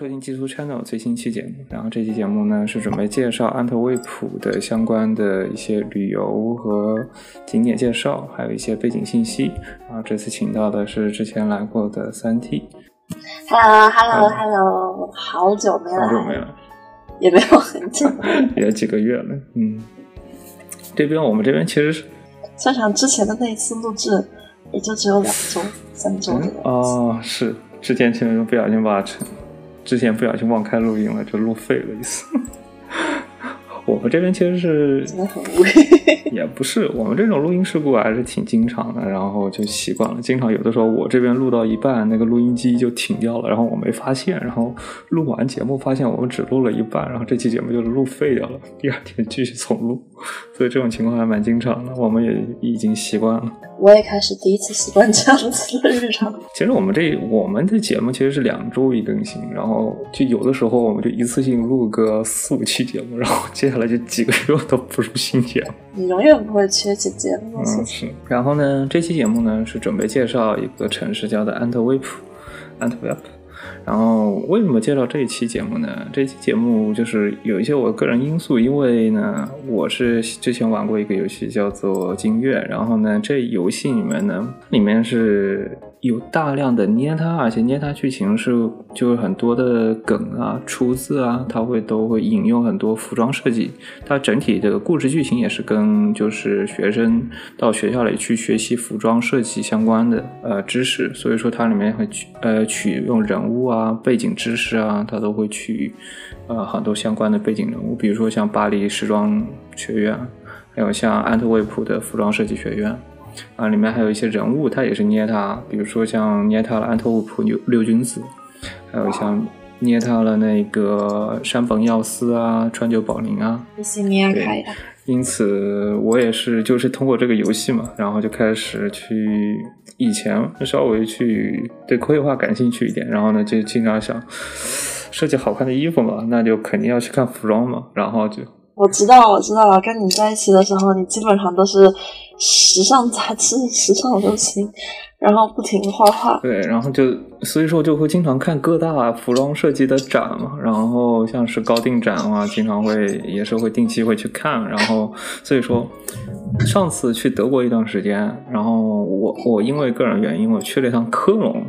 收听基督 Channel 最新期节目。然后这期节目呢是准备介绍安特卫普的相关的一些旅游和景点介绍，还有一些背景信息。然后这次请到的是之前来过的三 T。Hello，Hello，Hello，好久没来，好久没来，也没有很久。也几个月了。嗯，这边我们这边其实是想想之前的那一次录制，也就只有两周、三周的样子。哦，是之前前面不小心把成，之前不小心忘开录音了，就录废了一次。我们这边其实是真的很无语。也不是，我们这种录音事故还是挺经常的，然后就习惯了。经常有的时候我这边录到一半，那个录音机就停掉了，然后我没发现，然后录完节目发现我们只录了一半，然后这期节目就录废掉了，第二天继续重录，所以这种情况还蛮经常的，我们也已经习惯了。我也开始第一次习惯这样子的日常。其实我们这我们的节目其实是两周一更新，然后就有的时候我们就一次性录个四五期节目，然后接下来就几个月都不录新节目。你永远不会缺节节目，嗯，是。然后呢，这期节目呢是准备介绍一个城市，叫做安特卫普 （Antwerp）。然后为什么介绍这一期节目呢？这期节目就是有一些我个人因素，因为呢，我是之前玩过一个游戏叫做《金月》，然后呢，这游戏里面呢，里面是有大量的捏他，而且捏他剧情是就是很多的梗啊、出自啊，它会都会引用很多服装设计。它整体的故事剧情也是跟就是学生到学校里去学习服装设计相关的呃知识，所以说它里面会取呃取用人物啊、背景知识啊，它都会取呃很多相关的背景人物，比如说像巴黎时装学院，还有像安特卫普的服装设计学院。啊，里面还有一些人物，他也是捏他，比如说像捏他了安特卫普六六君子，还有像捏他了那个山本耀司啊、川久保玲啊。谢谢你啊，开的。因此，我也是就是通过这个游戏嘛，然后就开始去以前稍微去对绘画感兴趣一点，然后呢就经常想设计好看的衣服嘛，那就肯定要去看服装嘛，然后就我知道，我知道了。跟你在一起的时候，你基本上都是时尚杂志、时尚流行，然后不停的画画。对，然后就所以说就会经常看各大服装设计的展嘛，然后像是高定展啊，经常会也是会定期会去看，然后所以说上次去德国一段时间，然后我我因为个人原因我去了一趟科隆，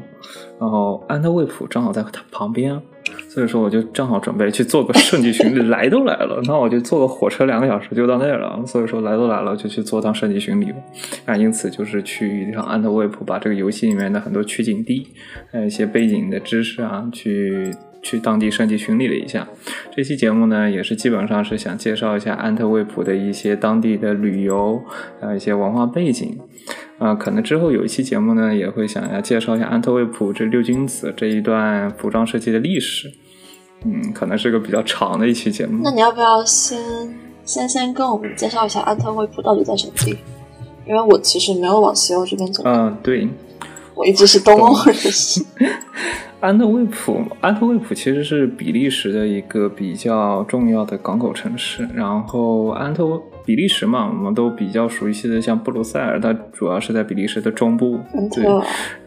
然后安特卫普正好在它旁边。所以说，我就正好准备去做个圣地巡礼，来都来了，那我就坐个火车两个小时就到那儿了。所以说，来都来了，就去做趟圣地巡礼吧。啊，因此就是去一趟安特卫普，把这个游戏里面的很多取景地，还有一些背景的知识啊，去去当地圣地巡礼了一下。这期节目呢，也是基本上是想介绍一下安特卫普的一些当地的旅游，还有一些文化背景。啊，可能之后有一期节目呢，也会想要介绍一下安特卫普这六君子这一段服装设计的历史。嗯，可能是个比较长的一期节目。那你要不要先先先跟我们介绍一下安特卫普到底在什么地方？因为我其实没有往西欧这边走。嗯，对，我一直是东欧人。安特卫普，安特卫普其实是比利时的一个比较重要的港口城市。然后安特比利时嘛，我们都比较熟悉的，像布鲁塞尔，它主要是在比利时的中部。对。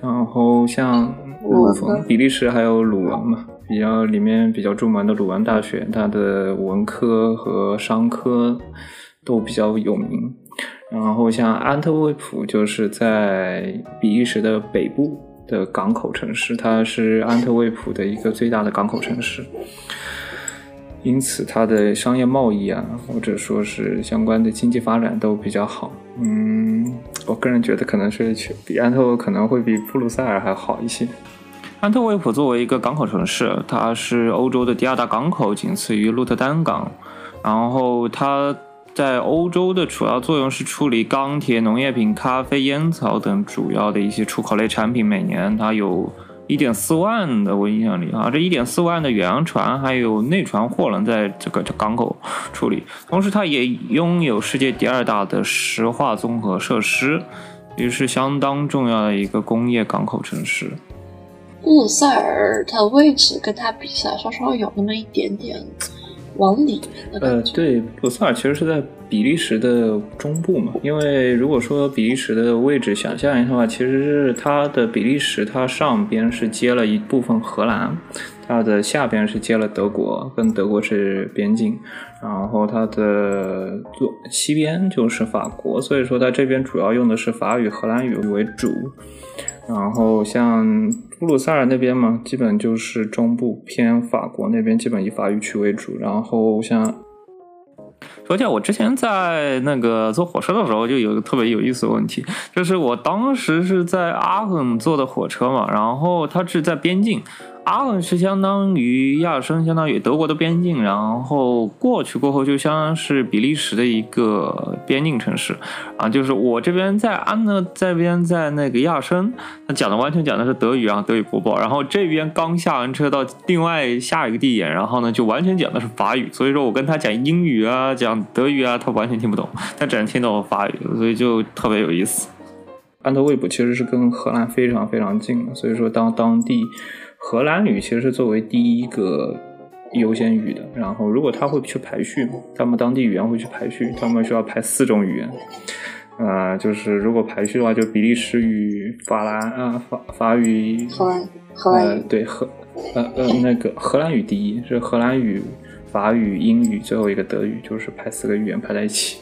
然后像鲁汾，比利时还有鲁文嘛，比较里面比较著名的鲁文大学，它的文科和商科都比较有名。然后像安特卫普，就是在比利时的北部。的港口城市，它是安特卫普的一个最大的港口城市，因此它的商业贸易啊，或者说是相关的经济发展都比较好。嗯，我个人觉得可能是比安特可能会比布鲁塞尔还好一些。安特卫普作为一个港口城市，它是欧洲的第二大港口，仅次于鹿特丹港。然后它在欧洲的主要作用是处理钢铁、农业品、咖啡、烟草等主要的一些出口类产品。每年它有一点四万的我印象里啊，这一点四万的远洋船还有内船货轮在这个港口处理。同时，它也拥有世界第二大的石化综合设施，也是相当重要的一个工业港口城市。布鲁塞尔它的位置跟它比起来，稍稍有那么一点点。往里呃，对，布鲁塞尔其实是在比利时的中部嘛。因为如果说比利时的位置想象一下的话，其实是它的比利时，它上边是接了一部分荷兰，它的下边是接了德国，跟德国是边境，然后它的左西边就是法国，所以说它这边主要用的是法语、荷兰语为主。然后像布鲁塞尔那边嘛，基本就是中部偏法国那边，基本以法语区为主。然后像，说起来，我之前在那个坐火车的时候，就有个特别有意思的问题，就是我当时是在阿肯坐的火车嘛，然后它是在边境。阿伦是相当于亚生，相当于德国的边境，然后过去过后就相当是比利时的一个边境城市啊。就是我这边在安呢，这边在那个亚生，他讲的完全讲的是德语啊，德语播报。然后这边刚下完车到另外下一个地点，然后呢就完全讲的是法语。所以说我跟他讲英语啊，讲德语啊，他完全听不懂，他只能听懂法语，所以就特别有意思。安特卫普其实是跟荷兰非常非常近的，所以说当当地。荷兰语其实是作为第一个优先语的，然后如果他会去排序，他们当地语言会去排序，他们需要排四种语言，啊，就是如果排序的话，就比利时语、法兰啊法法语、荷兰荷兰对荷呃呃那个荷兰语第一是荷兰语、法语、英语，最后一个德语，就是排四个语言排在一起，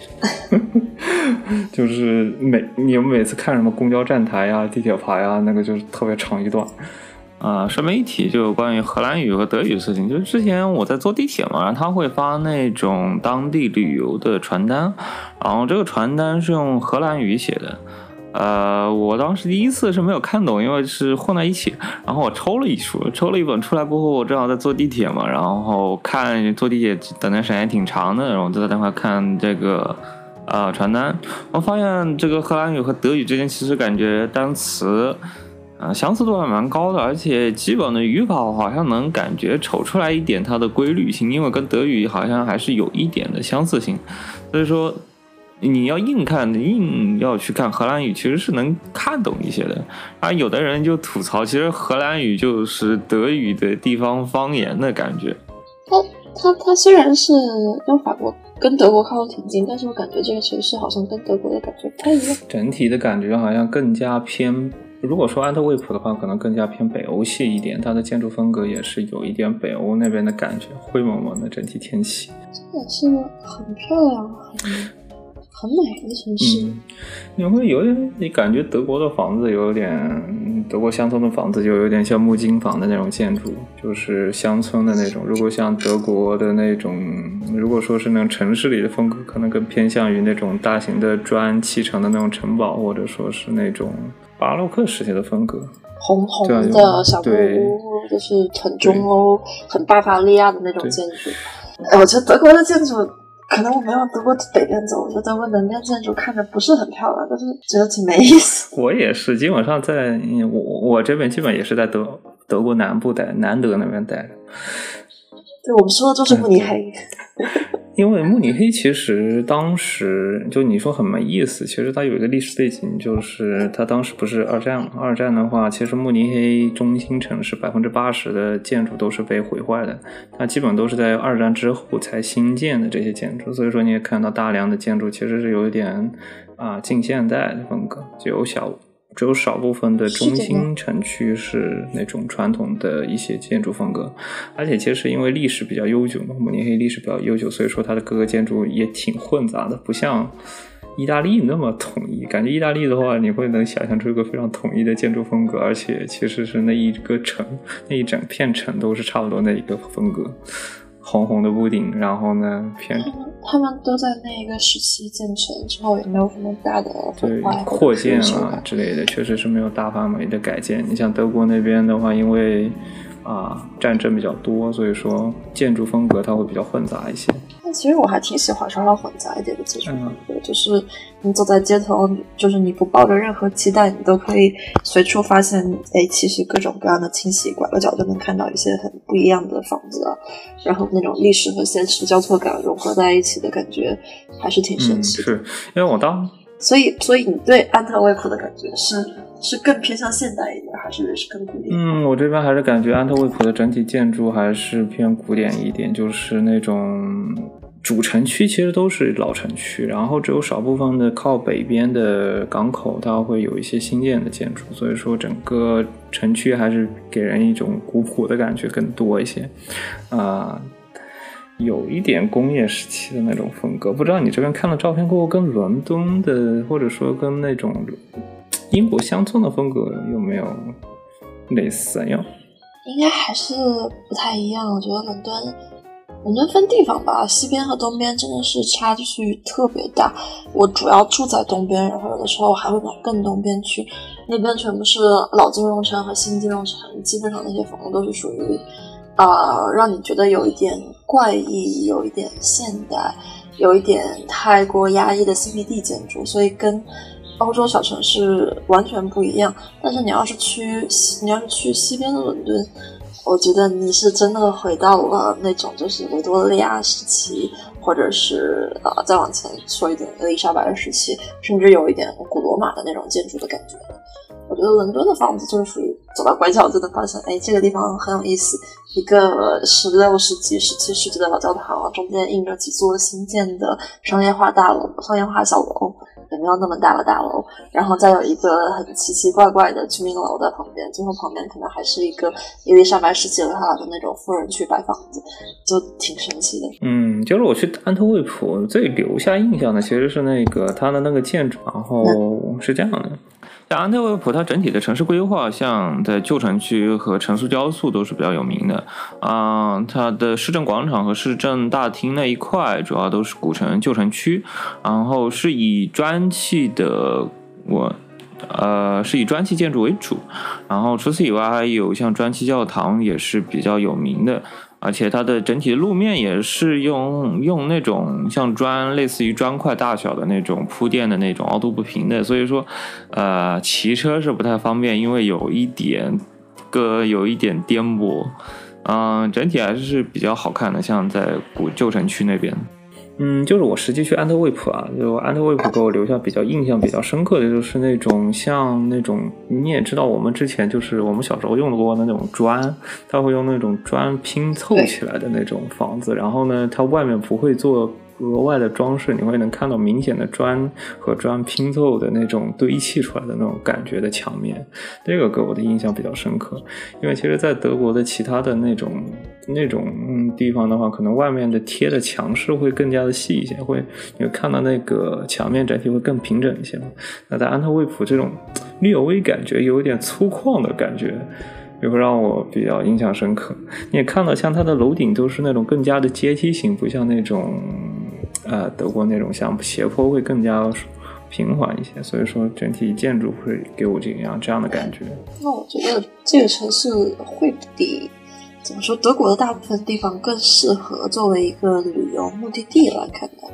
就是每你们每次看什么公交站台呀、地铁牌呀，那个就是特别长一段。啊，顺便一提，就关于荷兰语和德语的事情，就是之前我在坐地铁嘛，然后他会发那种当地旅游的传单，然后这个传单是用荷兰语写的，呃，我当时第一次是没有看懂，因为是混在一起，然后我抽了一书，抽了一本出来过后，我正好在坐地铁嘛，然后看坐地铁等的时间挺长的，然后就在那块看这个呃传单，我发现这个荷兰语和德语之间其实感觉单词。啊，相似度还蛮高的，而且基本的语法好像能感觉瞅出来一点它的规律性，因为跟德语好像还是有一点的相似性，所以说你要硬看，硬要去看荷兰语，其实是能看懂一些的。而有的人就吐槽，其实荷兰语就是德语的地方方言的感觉。它它它虽然是跟法国、跟德国靠得挺近，但是我感觉这个城市好像跟德国的感觉不太一样，整体的感觉好像更加偏。如果说安特卫普的话，可能更加偏北欧系一点，它的建筑风格也是有一点北欧那边的感觉，灰蒙蒙的整体天气。这也是很漂亮、很很美的城市。你会有点，你感觉德国的房子有点，德国乡村的房子就有点像木金房的那种建筑，就是乡村的那种。如果像德国的那种，如果说是那种城市里的风格，可能更偏向于那种大型的砖砌成的那种城堡，或者说是那种。巴洛克时期的风格，红红的小木屋，就是很中欧、很巴伐利亚的那种建筑。哎，我觉得德国的建筑，可能我没有德国北边走，我觉得德国南边建筑看着不是很漂亮，但是觉得挺没意思。我也是，基本上在我我这边基本也是在德德国南部待，南德那边待着。对，我们说的就是慕尼黑。因为慕尼黑其实当时就你说很没意思，其实它有一个历史背景，就是它当时不是二战嘛？二战的话，其实慕尼黑中心城市百分之八十的建筑都是被毁坏的，它基本都是在二战之后才新建的这些建筑，所以说你也看到大量的建筑其实是有一点啊近现代的风格，就有小。只有少部分的中心城区是那种传统的一些建筑风格，而且其实因为历史比较悠久嘛，慕尼黑历史比较悠久，所以说它的各个建筑也挺混杂的，不像意大利那么统一。感觉意大利的话，你会能想象出一个非常统一的建筑风格，而且其实是那一个城，那一整片城都是差不多那一个风格。红红的屋顶，然后呢，偏他们都在那一个时期建成之后，也没有什么大的对扩建啊之类的，确实是没有大范围的改建。你像德国那边的话，因为啊战争比较多，所以说建筑风格它会比较混杂一些。但其实我还挺喜欢稍稍混杂一点的建筑风格，就是你走在街头，就是你不抱着任何期待，你都可以随处发现，哎，其实各种各样的清晰，拐个角就能看到一些很不一样的房子啊，然后那种历史和现实交错感融合在一起的感觉，还是挺神奇。是因为我当，所以所以你对安特卫普的感觉是？是更偏向现代一点，还是是更古典？嗯，我这边还是感觉安特卫普的整体建筑还是偏古典一点，就是那种主城区其实都是老城区，然后只有少部分的靠北边的港口，它会有一些新建的建筑，所以说整个城区还是给人一种古朴的感觉更多一些，啊，有一点工业时期的那种风格。不知道你这边看了照片过后，跟伦敦的，或者说跟那种。英国乡村的风格有没有类似呀？应该还是不太一样。我觉得伦敦，伦敦分地方吧，西边和东边真的是差距特别大。我主要住在东边，然后有的时候还会往更东边去，那边全部是老金融城和新金融城，基本上那些房子都是属于，呃，让你觉得有一点怪异，有一点现代，有一点太过压抑的 CBD 建筑，所以跟。欧洲小城市完全不一样，但是你要是去你要是去西边的伦敦，我觉得你是真的回到了那种就是维多利亚时期，或者是呃再往前说一点伊丽莎白时期，甚至有一点古罗马的那种建筑的感觉。我觉得伦敦的房子就是属于走到拐角就能发现，哎，这个地方很有意思，一个十六世纪、十七世纪的老教堂，中间印着几座新建的商业化大楼、商业化小楼。也没有那么大的大楼，然后再有一个很奇奇怪怪的居民楼在旁边，最后旁边可能还是一个伊丽莎白时期的他的那种富人区白房子，就挺神奇的。嗯，就是我去安特卫普最留下印象的其实是那个它的那个建筑，然后是这样的。在安特卫普，它整体的城市规划，像在旧城区和城市雕塑都是比较有名的啊。它的市政广场和市政大厅那一块，主要都是古城旧城区，然后是以砖砌的我呃是以砖砌建筑为主，然后除此以外还有像砖砌教堂也是比较有名的。而且它的整体路面也是用用那种像砖，类似于砖块大小的那种铺垫的那种凹凸不平的，所以说，呃，骑车是不太方便，因为有一点个有一点颠簸，嗯，整体还是比较好看的，像在古旧城区那边。嗯，就是我实际去安特卫普啊，就安特卫普给我留下比较印象比较深刻的就是那种像那种你也知道，我们之前就是我们小时候用过的那种砖，他会用那种砖拼凑起来的那种房子，然后呢，它外面不会做。额外的装饰，你会能看到明显的砖和砖拼凑的那种堆砌出来的那种感觉的墙面，这个给我的印象比较深刻。因为其实，在德国的其他的那种那种地方的话，可能外面的贴的墙饰会更加的细一些，会你会看到那个墙面整体会更平整一些。那在安特卫普这种略微感觉有点粗犷的感觉，也会让我比较印象深刻。你也看到，像它的楼顶都是那种更加的阶梯型，不像那种。呃，德国那种像斜坡会更加平缓一些，所以说整体建筑会给我这样这样的感觉。那我觉得这个城市会比怎么说，德国的大部分地方更适合作为一个旅游目的地来看待。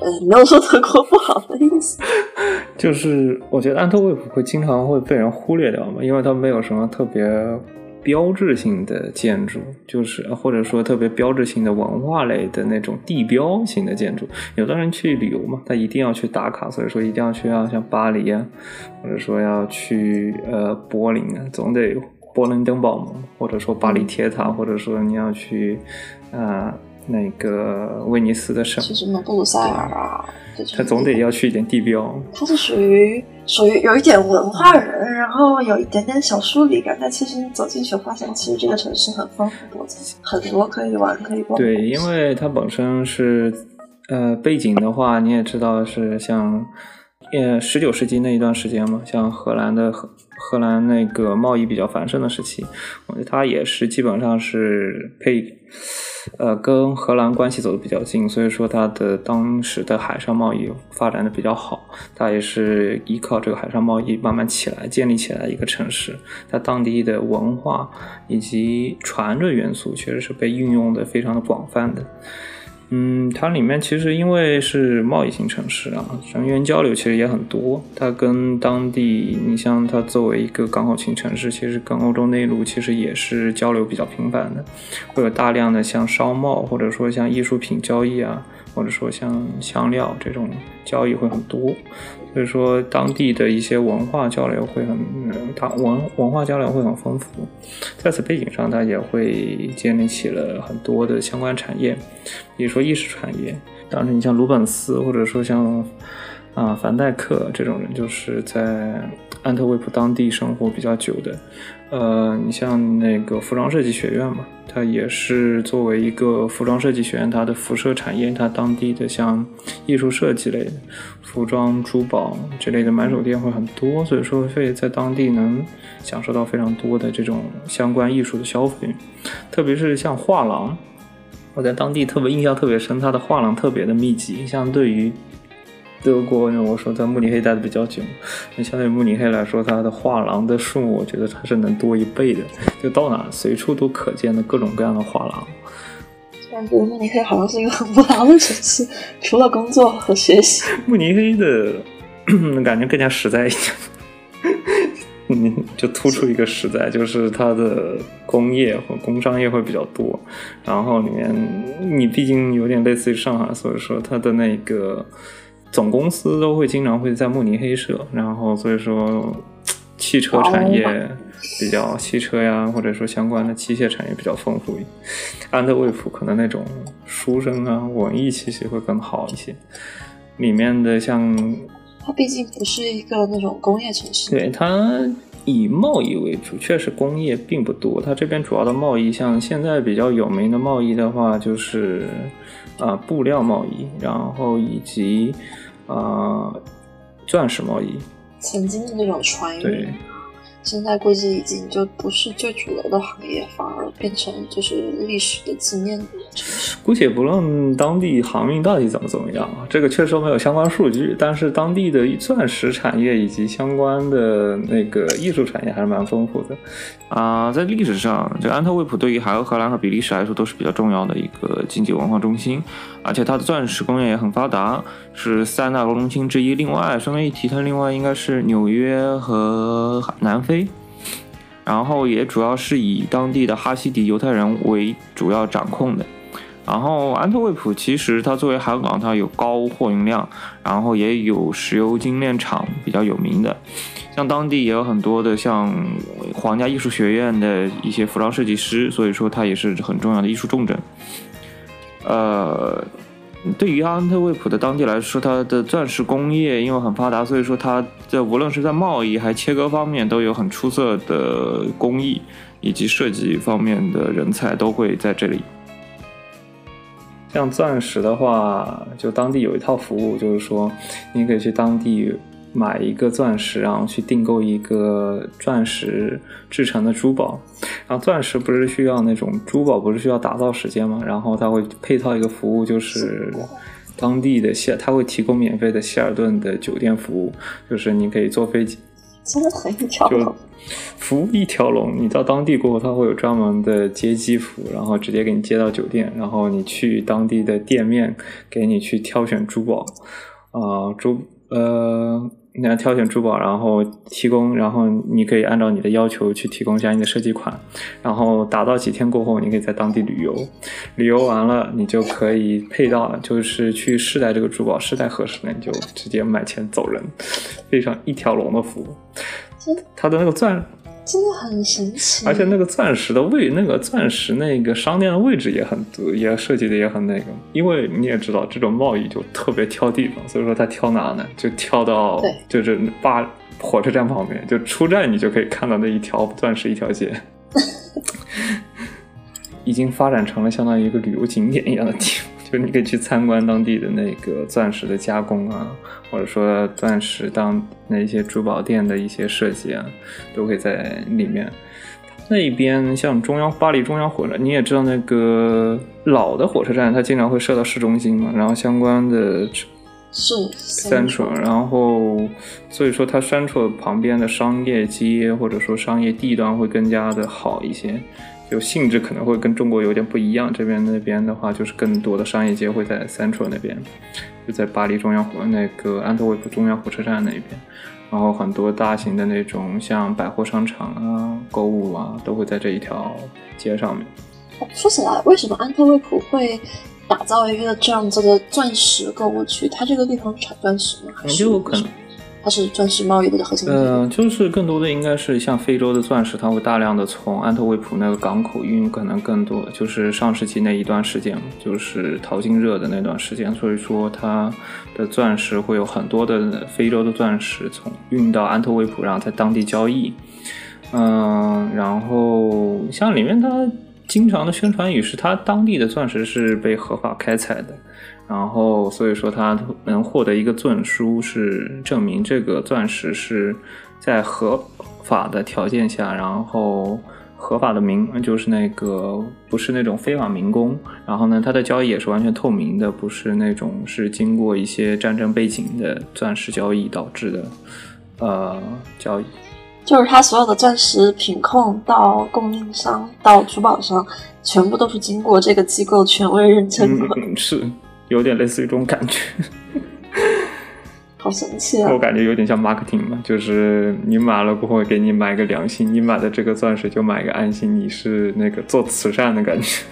呃，没有说德国不好的意思，就是我觉得安特卫普会经常会被人忽略掉嘛，因为它没有什么特别。标志性的建筑，就是或者说特别标志性的文化类的那种地标型的建筑。有的人去旅游嘛，他一定要去打卡，所以说一定要去啊，像巴黎啊，或者说要去呃柏林啊，总得柏林登堡嘛，或者说巴黎铁塔，或者说你要去啊。那个威尼斯的省，是什么布鲁塞尔啊？他总得要去一点地标。他是属于属于有一点文化人，然后有一点点小疏离感。但其实你走进去，发现其实这个城市很丰富多彩，很多可以玩可以逛。对，因为它本身是呃背景的话，你也知道是像呃十九世纪那一段时间嘛，像荷兰的荷荷兰那个贸易比较繁盛的时期，我觉得它也是基本上是配。呃，跟荷兰关系走得比较近，所以说它的当时的海上贸易发展的比较好。它也是依靠这个海上贸易慢慢起来、建立起来一个城市。它当地的文化以及船的元素，确实是被运用的非常的广泛的。嗯，它里面其实因为是贸易型城市啊，人员交流其实也很多。它跟当地，你像它作为一个港口型城市，其实跟欧洲内陆其实也是交流比较频繁的，会有大量的像商贸或者说像艺术品交易啊，或者说像香料这种交易会很多。所以说，当地的一些文化交流会很，它文文化交流会很丰富。在此背景上，它也会建立起了很多的相关产业，比如说艺术产业。当然，你像鲁本斯，或者说像啊凡戴克这种人，就是在安特卫普当地生活比较久的。呃，你像那个服装设计学院嘛，它也是作为一个服装设计学院，它的辐射产业，它当地的像艺术设计类的、服装、珠宝这类的买手店会很多，所以说会在当地能享受到非常多的这种相关艺术的消费，特别是像画廊，我在当地特别印象特别深，它的画廊特别的密集，相对于。德国，因为我说在慕尼黑待的比较久，那相对于慕尼黑来说，它的画廊的数目，我觉得它是能多一倍的。就到哪随处都可见的各种各样的画廊。感觉慕尼黑好像是一个很无聊的城市，除了工作和学习。慕尼黑的 感觉更加实在一点，嗯，就突出一个实在，就是它的工业和工商业会比较多。然后里面你毕竟有点类似于上海，所以说它的那个。总公司都会经常会在慕尼黑设，然后所以说汽车产业比较汽车呀，或者说相关的机械产业比较丰富。安特卫普可能那种书生啊，文艺气息会更好一些。里面的像它毕竟不是一个那种工业城市，对它以贸易为主，确实工业并不多。它这边主要的贸易，像现在比较有名的贸易的话，就是啊布料贸易，然后以及。啊，钻石贸易，曾经的那种传运，现在估计已经就不是最主流的行业，反而变成就是历史的纪念城市。姑且不论当地航运到底怎么怎么样啊，这个确实没有相关数据，但是当地的钻石产业以及相关的那个艺术产业还是蛮丰富的。啊，在历史上，这安特卫普对于海俄荷兰和比利时来说都是比较重要的一个经济文化中心，而且它的钻石工业也很发达，是三大中心之一。另外，顺便一提，它另外应该是纽约和南非，然后也主要是以当地的哈希迪犹太人为主要掌控的。然后安特卫普其实它作为海港，它有高货运量，然后也有石油精炼厂比较有名的。像当地也有很多的像皇家艺术学院的一些服装设计师，所以说它也是很重要的艺术重镇。呃，对于安特卫普的当地来说，它的钻石工业因为很发达，所以说它在无论是在贸易还切割方面都有很出色的工艺以及设计方面的人才都会在这里。像钻石的话，就当地有一套服务，就是说你可以去当地。买一个钻石，然后去订购一个钻石制成的珠宝。然后钻石不是需要那种珠宝，不是需要打造时间吗？然后他会配套一个服务，就是当地的希，他会提供免费的希尔顿的酒店服务，就是你可以坐飞机，真的很一条龙，服务一条龙。你到当地过后，他会有专门的接机服务，然后直接给你接到酒店，然后你去当地的店面给你去挑选珠宝，啊，珠呃。你要挑选珠宝，然后提供，然后你可以按照你的要求去提供相应的设计款，然后打造几天过后，你可以在当地旅游，旅游完了你就可以配到，就是去试戴这个珠宝，试戴合适了你就直接买钱走人，非常一条龙的服务。它的那个钻。真的很神奇，而且那个钻石的位，那个钻石那个商店的位置也很多，也设计的也很那个。因为你也知道，这种贸易就特别挑地方，所以说他挑哪呢？就挑到就是巴火车站旁边，就出站你就可以看到那一条钻石一条街，已经发展成了相当于一个旅游景点一样的地方。就你可以去参观当地的那个钻石的加工啊，或者说钻石当那些珠宝店的一些设计啊，都可以在里面。那边像中央巴黎中央火车站，你也知道那个老的火车站，它经常会设到市中心嘛，然后相关的是 central，然后所以说它 central 旁边的商业街或者说商业地段会更加的好一些。就性质可能会跟中国有点不一样。这边那边的话，就是更多的商业街会在 Central 那边，就在巴黎中央火那个安特卫普中央火车站那边。然后很多大型的那种像百货商场啊、购物啊，都会在这一条街上面。说起来，为什么安特卫普会打造一个这样子的钻石购物区？它这个地方产钻石吗？还是就可能它是钻石贸易的核心嗯呃，就是更多的应该是像非洲的钻石，它会大量的从安特卫普那个港口运，可能更多就是上世纪那一段时间，就是淘金热的那段时间，所以说它的钻石会有很多的非洲的钻石从运到安特卫普，然后在当地交易。嗯，然后像里面它经常的宣传语是，它当地的钻石是被合法开采的。然后，所以说他能获得一个证书，是证明这个钻石是在合法的条件下，然后合法的民，就是那个不是那种非法民工。然后呢，他的交易也是完全透明的，不是那种是经过一些战争背景的钻石交易导致的呃交易。就是他所有的钻石品控到供应商到珠宝商，全部都是经过这个机构权威认证的。嗯，是。有点类似于这种感觉，好神奇啊！我感觉有点像 marketing 嘛，就是你买了过后给你买个良心，你买的这个钻石就买个安心，你是那个做慈善的感觉。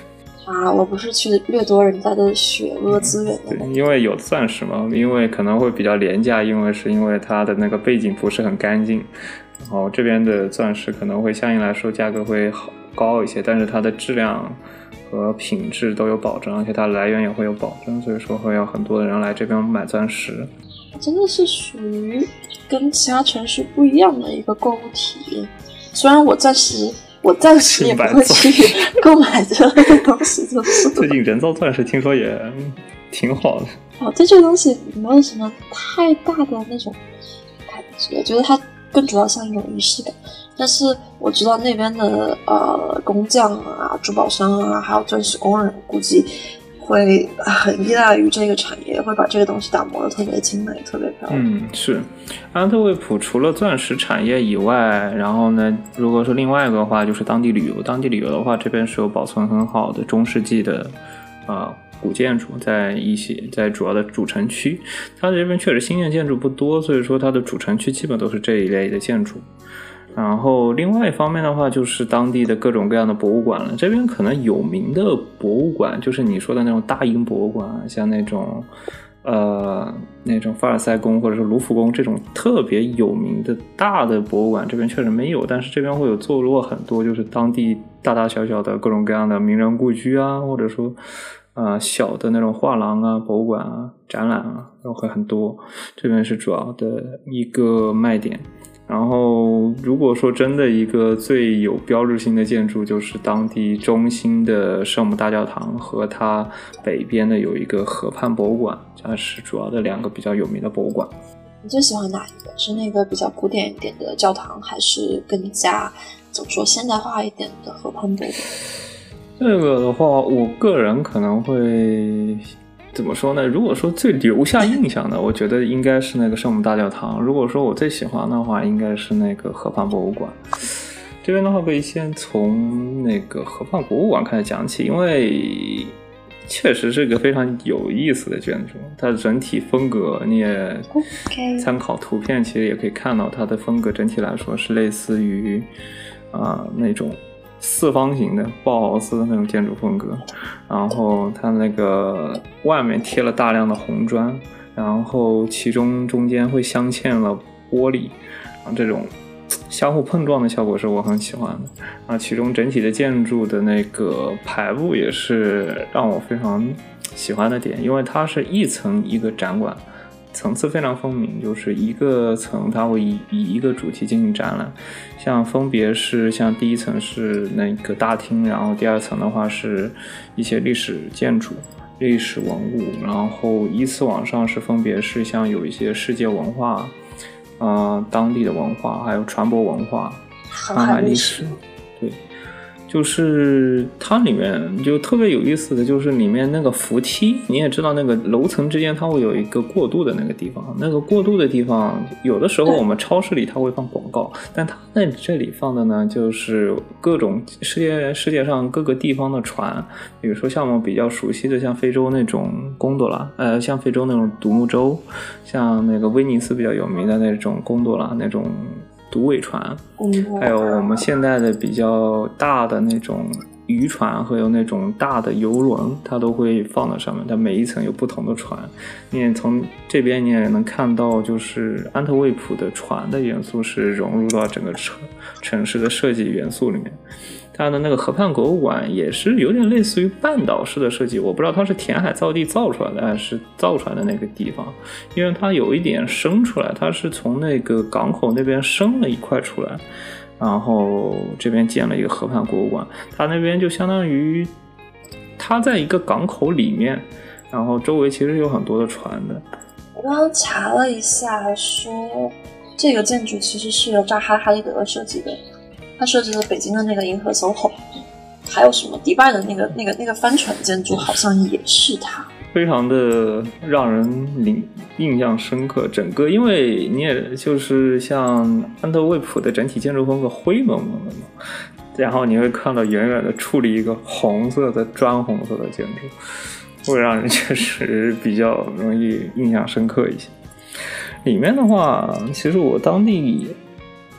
啊，我不是去掠夺人家的血额资源的。对，因为有钻石嘛，因为可能会比较廉价，因为是因为它的那个背景不是很干净，然后这边的钻石可能会相应来说价格会好高一些，但是它的质量。和品质都有保证，而且它来源也会有保证，所以说会有很多的人来这边买钻石。真的是属于跟其他城市不一样的一个购物体验。虽然我暂时我暂时也不会去 购买这类东西，就是 最近人造钻石听说也挺好的。哦，对这个东西没有什么太大的那种感觉，觉得它更主要像一种仪式感。但是我知道那边的呃工匠啊、珠宝商啊，还有钻石工人，估计会很依赖于这个产业，会把这个东西打磨的特别精美、特别漂亮。嗯，是。安特卫普除了钻石产业以外，然后呢，如果说另外一个的话，就是当地旅游。当地旅游的话，这边是有保存很好的中世纪的啊古建筑，在一些在主要的主城区。它这边确实新建建筑不多，所以说它的主城区基本都是这一类的建筑。然后另外一方面的话，就是当地的各种各样的博物馆了。这边可能有名的博物馆，就是你说的那种大英博物馆，像那种，呃，那种凡尔赛宫或者是卢浮宫这种特别有名的大的博物馆，这边确实没有。但是这边会有坐落很多，就是当地大大小小的各种各样的名人故居啊，或者说，呃，小的那种画廊啊、博物馆啊、展览啊，都会很多。这边是主要的一个卖点。然后，如果说真的一个最有标志性的建筑，就是当地中心的圣母大教堂和它北边的有一个河畔博物馆，这是主要的两个比较有名的博物馆。你最喜欢哪一个？是那个比较古典一点的教堂，还是更加怎么说现代化一点的河畔博物馆？这个的话，我个人可能会。怎么说呢？如果说最留下印象的，我觉得应该是那个圣母大教堂。如果说我最喜欢的话，应该是那个河畔博物馆。这边的话，可以先从那个河畔博物馆开始讲起，因为确实是一个非常有意思的建筑。它的整体风格，你也参考图片，其实也可以看到它的风格整体来说是类似于啊那种。四方形的包豪斯的那种建筑风格，然后它那个外面贴了大量的红砖，然后其中中间会镶嵌了玻璃，啊，这种相互碰撞的效果是我很喜欢的。啊，其中整体的建筑的那个排布也是让我非常喜欢的点，因为它是一层一个展馆。层次非常分明，就是一个层它会以以一个主题进行展览，像分别是像第一层是那个大厅，然后第二层的话是一些历史建筑、历史文物，然后依次往上是分别是像有一些世界文化，呃，当地的文化，还有传播文化、航海历史，对。就是它里面就特别有意思的就是里面那个扶梯，你也知道那个楼层之间它会有一个过渡的那个地方，那个过渡的地方有的时候我们超市里它会放广告，但它在这里放的呢就是各种世界世界上各个地方的船，比如说像我们比较熟悉的像非洲那种贡多拉，呃，像非洲那种独木舟，像那个威尼斯比较有名的那种贡多拉那种。独尾船，还有我们现在的比较大的那种渔船，还有那种大的游轮，它都会放到上面。它每一层有不同的船，你也从这边你也能看到，就是安特卫普的船的元素是融入到整个城城市的设计元素里面。它的那个河畔博物馆也是有点类似于半岛式的设计，我不知道它是填海造地造出来的还是造出来的那个地方，因为它有一点升出来，它是从那个港口那边升了一块出来，然后这边建了一个河畔博物馆，它那边就相当于它在一个港口里面，然后周围其实有很多的船的。我刚刚查了一下，说这个建筑其实是由扎哈·哈利德设计的。他设计的北京的那个银河 SOHO，还有什么迪拜的那个那个那个帆船建筑，好像也是它，非常的让人印印象深刻。整个，因为你也就是像安特卫普的整体建筑风格灰蒙蒙的嘛，然后你会看到远远的矗立一个红色的砖红色的建筑，会让人 确实比较容易印象深刻一些。里面的话，其实我当地。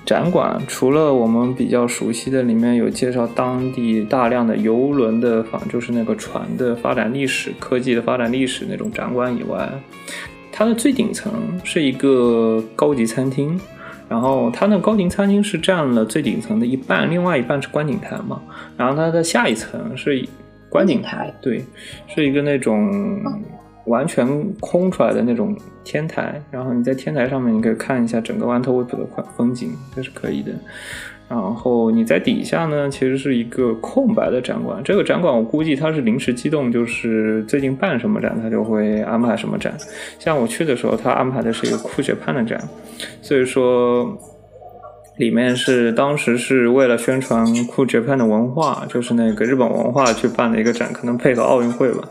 展馆除了我们比较熟悉的，里面有介绍当地大量的游轮的仿，就是那个船的发展历史、科技的发展历史那种展馆以外，它的最顶层是一个高级餐厅，然后它那高级餐厅是占了最顶层的一半，另外一半是观景台嘛，然后它的下一层是观景台，对，是一个那种。完全空出来的那种天台，然后你在天台上面，你可以看一下整个安特卫普的风景，这是可以的。然后你在底下呢，其实是一个空白的展馆。这个展馆我估计它是临时机动，就是最近办什么展，它就会安排什么展。像我去的时候，它安排的是一个酷学派的展，所以说里面是当时是为了宣传酷学派的文化，就是那个日本文化去办的一个展，可能配合奥运会吧。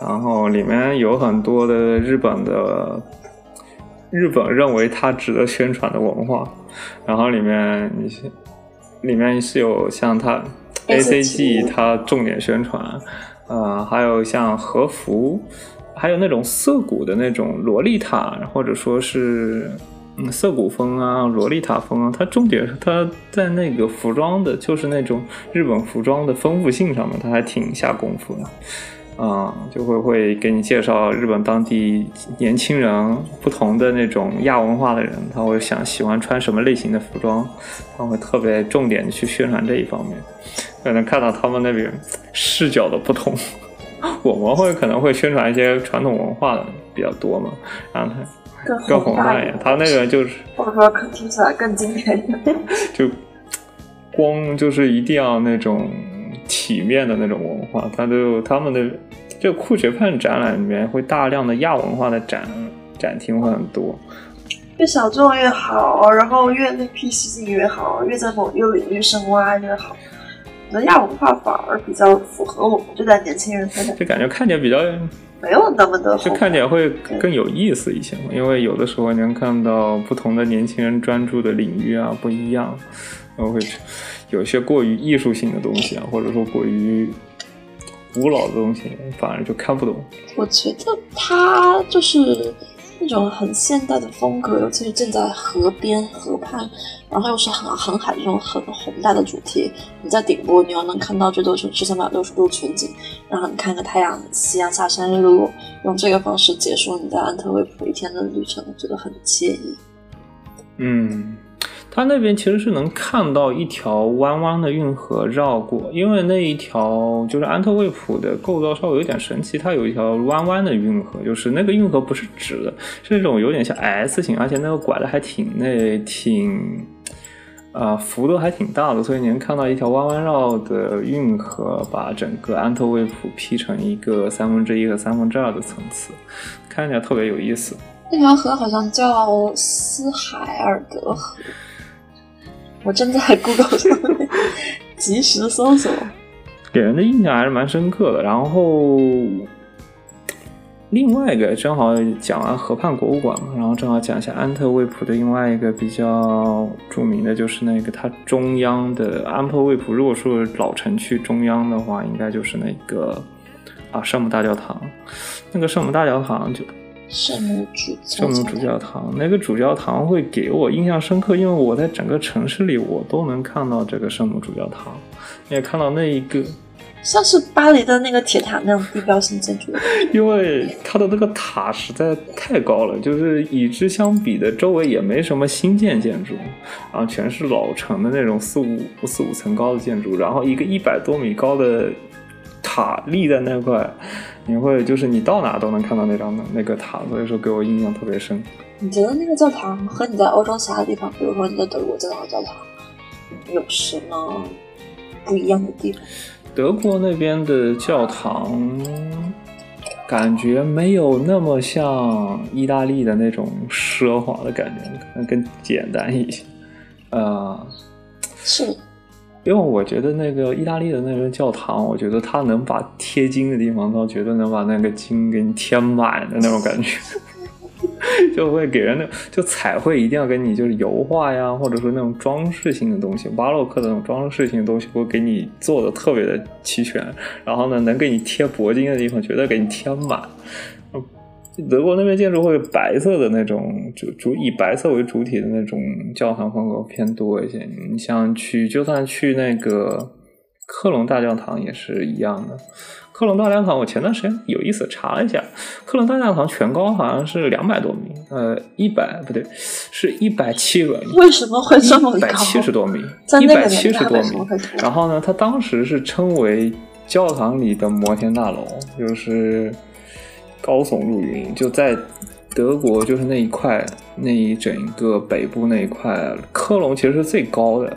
然后里面有很多的日本的，日本认为它值得宣传的文化，然后里面一些，里面是有像它 A C G 它重点宣传，呃，还有像和服，还有那种涩谷的那种洛丽塔，或者说是嗯涩谷风啊，洛丽塔风啊，它重点是它在那个服装的，就是那种日本服装的丰富性上面，它还挺下功夫的。啊，就会会给你介绍日本当地年轻人不同的那种亚文化的人，他会想喜欢穿什么类型的服装，他会特别重点去宣传这一方面，可能看到他们那边视角的不同。我们会可能会宣传一些传统文化的比较多嘛，然后他更宏大一点，他那个就是或者说听起来更经典，就光就是一定要那种。体面的那种文化，它都他们的这个酷学派展览里面会大量的亚文化的展展厅会很多，越小众越好，然后越那批吸引越好，越在某一个领域深挖越好。那亚文化反而比较符合我们这代年轻人发展，就感觉看起来比较没有那么的，就看起来会更有意思一些嘛。因为有的时候你能看到不同的年轻人专注的领域啊不一样，然后会。有些过于艺术性的东西啊，或者说过于古老的东西，反而就看不懂。我觉得它就是那种很现代的风格，尤其是建在河边、河畔，然后又是很航海这种很宏大的主题。你在顶部，你又能看到最多是三百六十度全景，然后你看个太阳、夕阳下山、日落，用这个方式结束你在安特卫普一天的旅程，我觉得很惬意。嗯。它那边其实是能看到一条弯弯的运河绕过，因为那一条就是安特卫普的构造稍微有点神奇，它有一条弯弯的运河，就是那个运河不是直的，是那种有点像 S 型，而且那个拐的还挺那挺，啊幅度还挺大的，所以你能看到一条弯弯绕的运河，把整个安特卫普劈成一个三分之一和三分之二的层次，看起来特别有意思。那条河好像叫斯海尔德河。我正在 Google 上面及时搜索，给人的印象还是蛮深刻的。然后另外一个正好讲完河畔博物馆嘛，然后正好讲一下安特卫普的另外一个比较著名的就是那个它中央的安特卫普。如果说老城区中央的话，应该就是那个啊圣母大教堂。那个圣母大教堂就。圣母主圣母主教堂，那个主教堂会给我印象深刻，因为我在整个城市里我都能看到这个圣母主教堂，也看到那一个像是巴黎的那个铁塔那种地标性建筑。因为它的那个塔实在太高了，就是与之相比的周围也没什么新建建筑，然后全是老城的那种四五四五层高的建筑，然后一个一百多米高的塔立在那块。你会就是你到哪都能看到那张那个塔，所以说给我印象特别深。你觉得那个教堂和你在欧洲其他地方，比如说你在德国见到的教堂，有什么不一样的地方？德国那边的教堂感觉没有那么像意大利的那种奢华的感觉，可能更简单一些。呃，是。因为我觉得那个意大利的那个教堂，我觉得它能把贴金的地方，它绝对能把那个金给你贴满的那种感觉，就会给人那就彩绘一定要给你就是油画呀，或者说那种装饰性的东西，巴洛克的那种装饰性的东西，会给你做的特别的齐全。然后呢，能给你贴铂金的地方，绝对给你贴满。德国那边建筑会白色的那种，主主以白色为主体的那种教堂风格偏多一些。你像去，就算去那个科隆大教堂也是一样的。科隆大教堂，我前段时间有意思查了一下，科隆大教堂全高好像是两百多米，呃，一百不对，是一百七十多米。为什么会这么高？一百七十多米，一百七十多米。然后呢，它当时是称为教堂里的摩天大楼，就是。高耸入云，就在德国，就是那一块，那一整个北部那一块，科隆其实是最高的。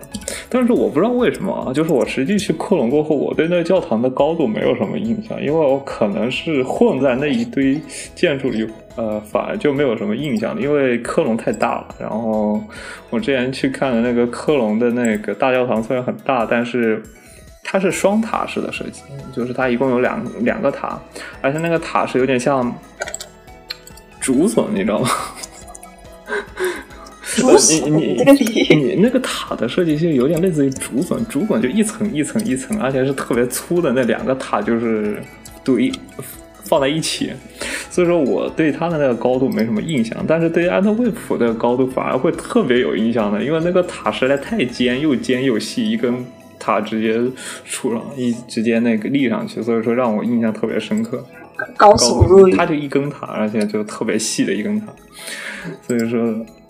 但是我不知道为什么啊，就是我实际去科隆过后，我对那教堂的高度没有什么印象，因为我可能是混在那一堆建筑里，呃，反而就没有什么印象因为科隆太大了。然后我之前去看的那个科隆的那个大教堂，虽然很大，但是。它是双塔式的设计，就是它一共有两两个塔，而且那个塔是有点像竹笋，你知道吗？竹笋，你 你那个塔的设计就有点类似于竹笋，竹笋就一层一层一层，而且是特别粗的那两个塔，就是堆放在一起。所以说我对它的那个高度没什么印象，但是对于安特卫普的高度反而会特别有印象的，因为那个塔实在太尖，又尖又细，一根。塔直接杵上一直接那个立上去，所以说让我印象特别深刻。高耸入云，它就一根塔，而且就特别细的一根塔，所以说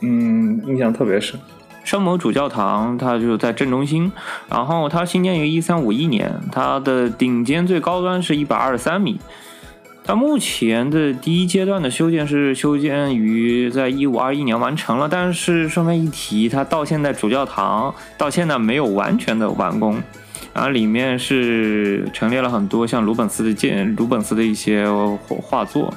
嗯，印象特别深。圣母主教堂它就在正中心，然后它兴建于一三五一年，它的顶尖最高端是一百二十三米。它目前的第一阶段的修建是修建于在一五二一年完成了，但是顺便一提，它到现在主教堂到现在没有完全的完工，然后里面是陈列了很多像鲁本斯的建鲁本斯的一些画作，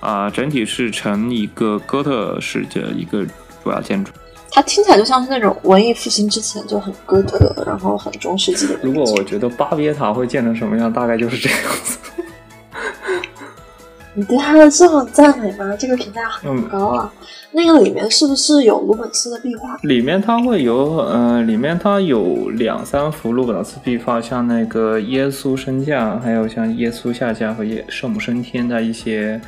啊，整体是成一个哥特式的一个主要建筑。它听起来就像是那种文艺复兴之前就很哥特，然后很中世纪的。如果我觉得巴别塔会建成什么样，大概就是这样子。你对他的这么赞美吗？这个评价很高啊！那个里面是不是有鲁本斯的壁画？里面它会有，呃，里面它有两三幅鲁本斯壁画，像那个耶稣升降，还有像耶稣下降和耶圣母升天的一些，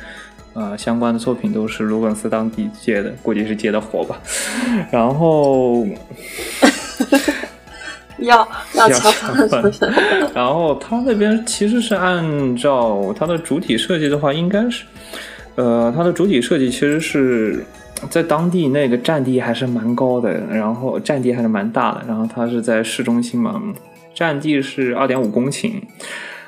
呃，相关的作品都是鲁本斯当地借的，估计是借的活吧。然后。要要敲分，然后它那边其实是按照它的主体设计的话，应该是，呃，它的主体设计其实是在当地那个占地还是蛮高的，然后占地还是蛮大的，然后它是在市中心嘛，占地是二点五公顷，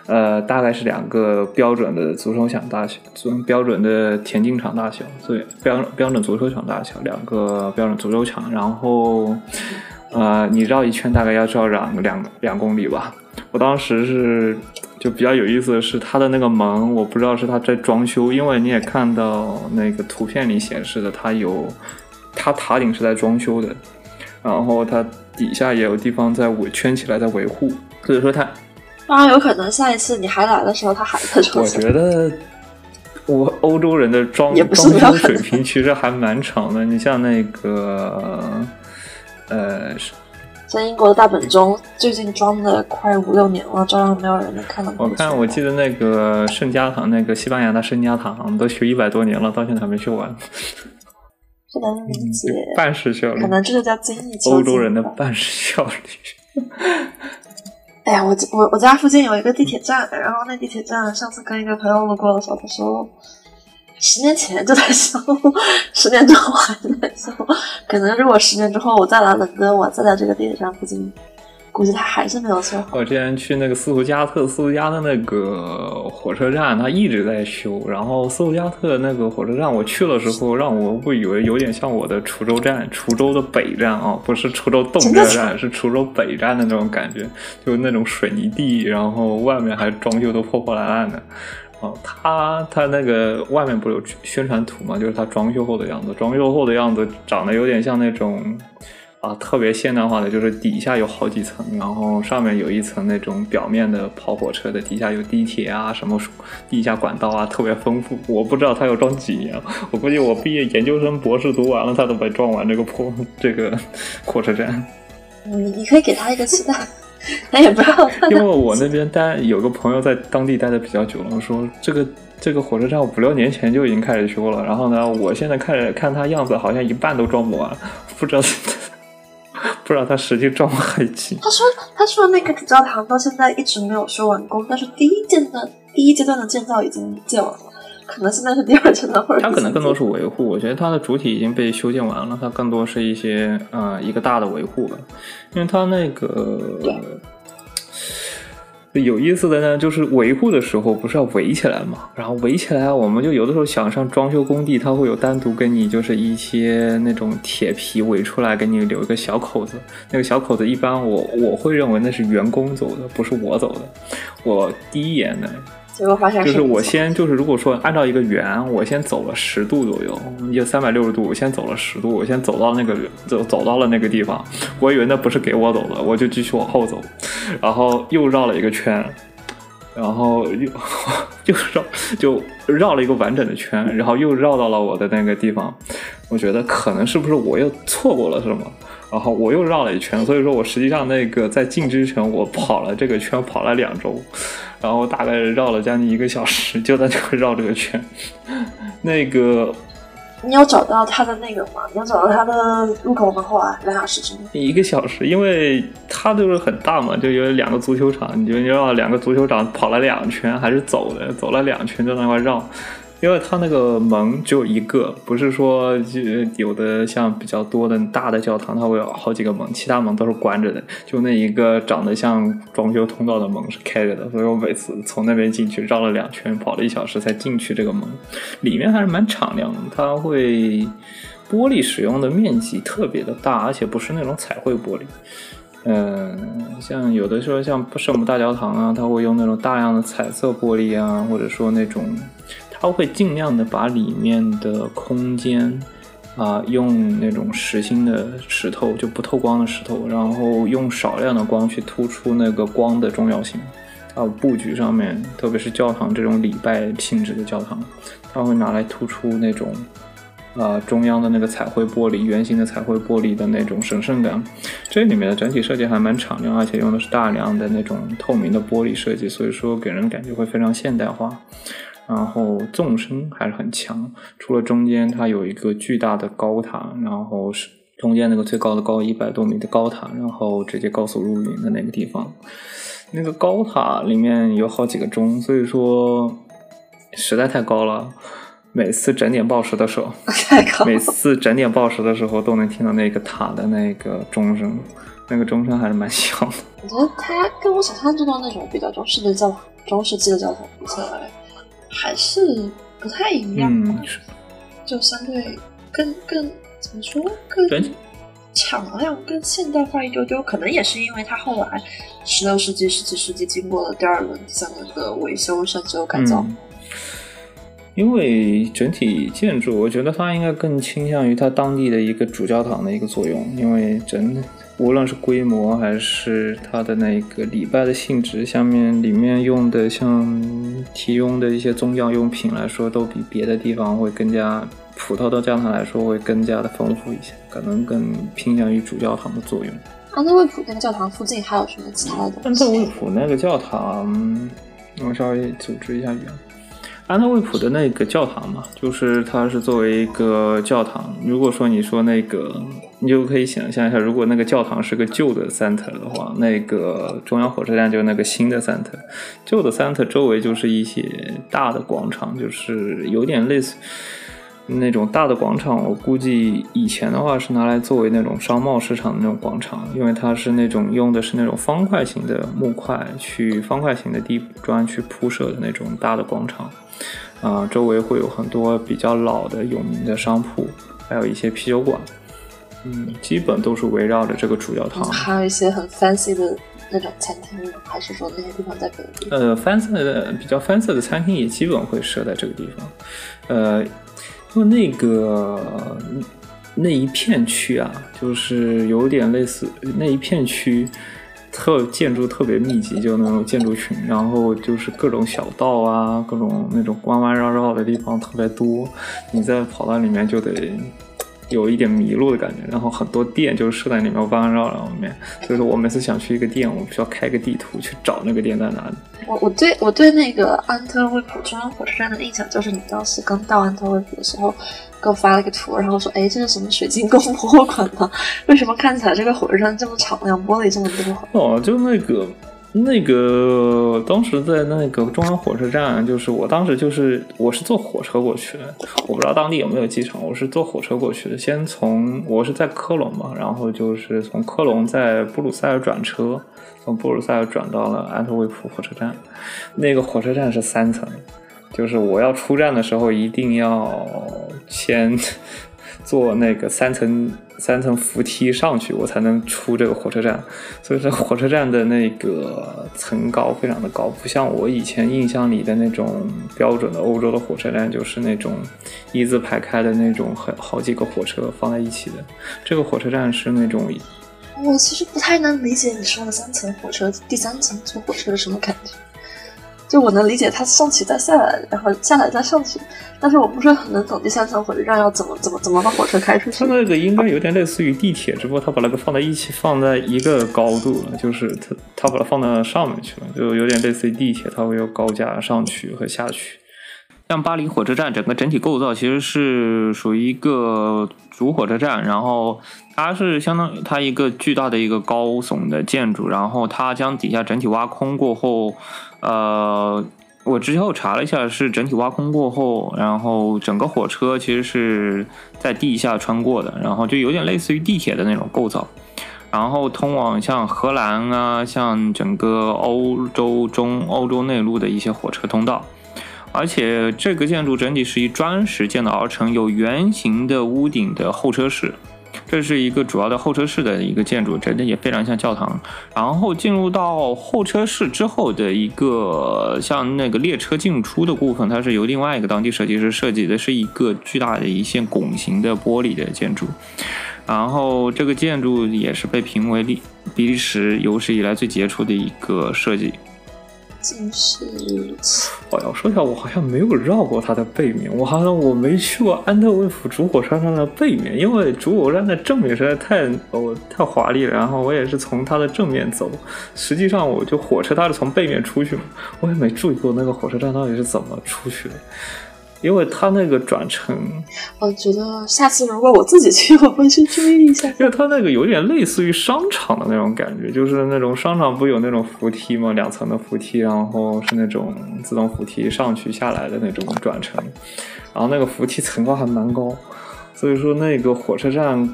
呃，大概是两个标准的足球场大小，标准的田径场大小，所以，标标准足球场大小，两个标准足球场，然后。呃，你绕一圈大概要绕两两两公里吧。我当时是就比较有意思的是，它的那个门，我不知道是它在装修，因为你也看到那个图片里显示的，它有它塔顶是在装修的。然后它底下也有地方在围圈起来在维护，所以说它当然有可能下一次你还来的时候它还在重我觉得我欧洲人的装装修水平其实还蛮长的，你像那个呃。在英国的大本钟，最近装的快五六年了，照样没有人能看到。我看，我记得那个圣家堂，那个西班牙的圣家堂都修一百多年了，到现在还没修完。不能理解，办事效率，可能这就叫精益求精。欧洲人的办事效率。哎呀，我我我家附近有一个地铁站，然后那地铁站上次跟一个朋友路过的时候，他说。十年前就在修，十年之后还在修。可能如果十年之后我再来伦敦，我再在这个地铁站附近，估计它还是没有修好。我之前去那个斯图加特，斯图加的那个火车站，它一直在修。然后斯图加特那个火车站，我去的时候让我会以为有点像我的滁州站，滁州的北站啊，不是滁州东站，是滁州北站的那种感觉，就是那种水泥地，然后外面还装修的破破烂烂的。哦，他他那个外面不是有宣传图嘛？就是他装修后的样子，装修后的样子长得有点像那种啊，特别现代化的，就是底下有好几层，然后上面有一层那种表面的跑火车的，底下有地铁啊，什么地下管道啊，特别丰富。我不知道他要装几年，我估计我毕业研究生、博士读完了，他都没装完这个破这个火车站。嗯，你可以给他一个期待。那也不要，因为我那边待有个朋友在当地待的比较久了，说这个这个火车站五六年前就已经开始修了，然后呢，我现在看看他样子，好像一半都装不完，不知道 不知道他实际装还几。他说他说那个主教堂到现在一直没有修完工，但是第一阶段第一阶段的建造已经建完了。可能现在是第二层的，或者它可能更多是维护。我觉得它的主体已经被修建完了，它更多是一些呃一个大的维护吧。因为它那个有意思的呢，就是维护的时候不是要围起来嘛？然后围起来，我们就有的时候想上装修工地，它会有单独给你就是一些那种铁皮围出来，给你留一个小口子。那个小口子一般我我会认为那是员工走的，不是我走的。我第一眼呢。结果发现就是我先就是如果说按照一个圆，我先走了十度左右，就三百六十度，我先走了十度，我先走到那个走走到了那个地方，我以为那不是给我走的，我就继续往后走，然后又绕了一个圈，然后又 又绕就绕了一个完整的圈，然后又绕到了我的那个地方，我觉得可能是不是我又错过了什么？然后我又绕了一圈，所以说我实际上那个在进之前我跑了这个圈跑了两周，然后大概绕了将近一个小时，就在这个绕这个圈。那个，你有找到他的那个吗？你有找到他的入口门后来？两小时之内？一个小时，因为它就是很大嘛，就有两个足球场，你就绕两个足球场跑了两圈，还是走的，走了两圈在那块绕。因为它那个门只有一个，不是说就有的像比较多的大的教堂，它会有好几个门，其他门都是关着的，就那一个长得像装修通道的门是开着的，所以我每次从那边进去绕了两圈，跑了一小时才进去这个门，里面还是蛮敞亮的，它会玻璃使用的面积特别的大，而且不是那种彩绘玻璃，嗯，像有的时候像圣母大教堂啊，它会用那种大量的彩色玻璃啊，或者说那种。它会尽量的把里面的空间啊，用那种实心的石头，就不透光的石头，然后用少量的光去突出那个光的重要性。还有布局上面，特别是教堂这种礼拜性质的教堂，它会拿来突出那种啊中央的那个彩绘玻璃，圆形的彩绘玻璃的那种神圣感。这里面的整体设计还蛮敞亮，而且用的是大量的那种透明的玻璃设计，所以说给人感觉会非常现代化。然后纵深还是很强，除了中间它有一个巨大的高塔，然后是中间那个最高的高一百多米的高塔，然后直接高速入云的那个地方，那个高塔里面有好几个钟，所以说实在太高了。每次整点报时的时候，每次整点报时的时候都能听到那个塔的那个钟声，那个钟声还是蛮响的。我觉得它跟我想象中的那种比较中式的教堂、中世纪的教堂比起来。还是不太一样，就相对更更怎么说更敞亮、更现代化一丢丢。可能也是因为它后来十六世纪、十七世纪经过了第二轮、第三轮的维修、升修、改造。因为整体建筑，我觉得它应该更倾向于它当地的一个主教堂的一个作用，因为整无论是规模还是它的那个礼拜的性质，下面里面用的像提供的一些宗教用品来说，都比别的地方会更加普通的教堂来说会更加的丰富一些，可能更偏向于主教堂的作用。安特卫普那个教堂附近还有什么其他的？安特卫普那个教堂，我稍微组织一下语啊。安特卫普的那个教堂嘛，就是它是作为一个教堂。如果说你说那个，你就可以想象一下，如果那个教堂是个旧的 center 的话，那个中央火车站就是那个新的 center。旧的 center 周围就是一些大的广场，就是有点类似那种大的广场。我估计以前的话是拿来作为那种商贸市场的那种广场，因为它是那种用的是那种方块型的木块去方块型的地砖去铺设的那种大的广场。啊，周围会有很多比较老的有名的商铺，还有一些啤酒馆，嗯，基本都是围绕着这个主教堂。还有一些很 fancy 的那种餐厅，还是说那些地方在？呃，fancy 的比较 fancy 的餐厅也基本会设在这个地方。呃，因为那个那一片区啊，就是有点类似那一片区。特建筑特别密集，就那种建筑群，然后就是各种小道啊，各种那种弯弯绕绕的地方特别多，你在跑到里面就得有一点迷路的感觉。然后很多店就是设在里面弯弯绕绕里面，所以说我每次想去一个店，我需要开个地图去找那个店在哪里。我我对我对那个安特卫普中央火车站的印象就是，你当时刚到安特卫普的时候。给我发了个图，然后说：“哎，这是什么水晶宫博物馆呢？为什么看起来这个火车站这么敞亮，玻璃这么多？”哦，就那个那个，当时在那个中央火车站，就是我当时就是我是坐火车过去的，我不知道当地有没有机场，我是坐火车过去的。先从我是在科隆嘛，然后就是从科隆在布鲁塞尔转车，从布鲁塞尔转到了安特卫普火车站。那个火车站是三层。就是我要出站的时候，一定要先坐那个三层三层扶梯上去，我才能出这个火车站。所以说，火车站的那个层高非常的高，不像我以前印象里的那种标准的欧洲的火车站，就是那种一字排开的那种，很好几个火车放在一起的。这个火车站是那种……我其实不太能理解你说的三层火车，第三层坐火车是什么感觉。就我能理解它上去再下来，然后下来再上去，但是我不是很能懂第三层火车站要怎么怎么怎么把火车开出去。它那个应该有点类似于地铁，只不过它把那个放在一起，放在一个高度了，就是它它把它放到上面去了，就有点类似于地铁，它会有高架上去和下去。像巴黎火车站整个整体构造其实是属于一个主火车站，然后它是相当于它一个巨大的一个高耸的建筑，然后它将底下整体挖空过后。呃，我之后查了一下，是整体挖空过后，然后整个火车其实是在地下穿过的，然后就有点类似于地铁的那种构造，然后通往像荷兰啊，像整个欧洲中欧洲内陆的一些火车通道，而且这个建筑整体是以砖石建造而成，有圆形的屋顶的候车室。这是一个主要的候车室的一个建筑，真的也非常像教堂。然后进入到候车室之后的一个像那个列车进出的部分，它是由另外一个当地设计师设计的，是一个巨大的一线拱形的玻璃的建筑。然后这个建筑也是被评为利比利时有史以来最杰出的一个设计。竟是哎呀，我，说一下，我好像没有绕过它的背面，我好像我没去过安特卫普主火车站的背面，因为主火车站的正面实在太哦太华丽了。然后我也是从它的正面走，实际上我就火车它是从背面出去嘛，我也没注意过那个火车站到底是怎么出去的。因为它那个转乘，我觉得下次如果我自己去，我会去注意一下。因为它那个有点类似于商场的那种感觉，就是那种商场不有那种扶梯吗？两层的扶梯，然后是那种自动扶梯上去下来的那种转乘，然后那个扶梯层高还蛮高，所以说那个火车站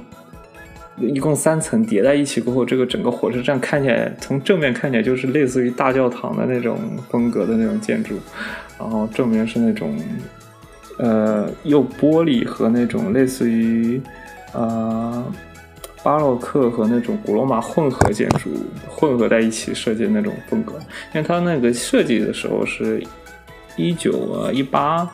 一共三层叠在一起过后，这个整个火车站看起来从正面看起来就是类似于大教堂的那种风格的那种建筑，然后正面是那种。呃，用玻璃和那种类似于呃巴洛克和那种古罗马混合建筑混合在一起设计的那种风格，因为它那个设计的时候是一九一八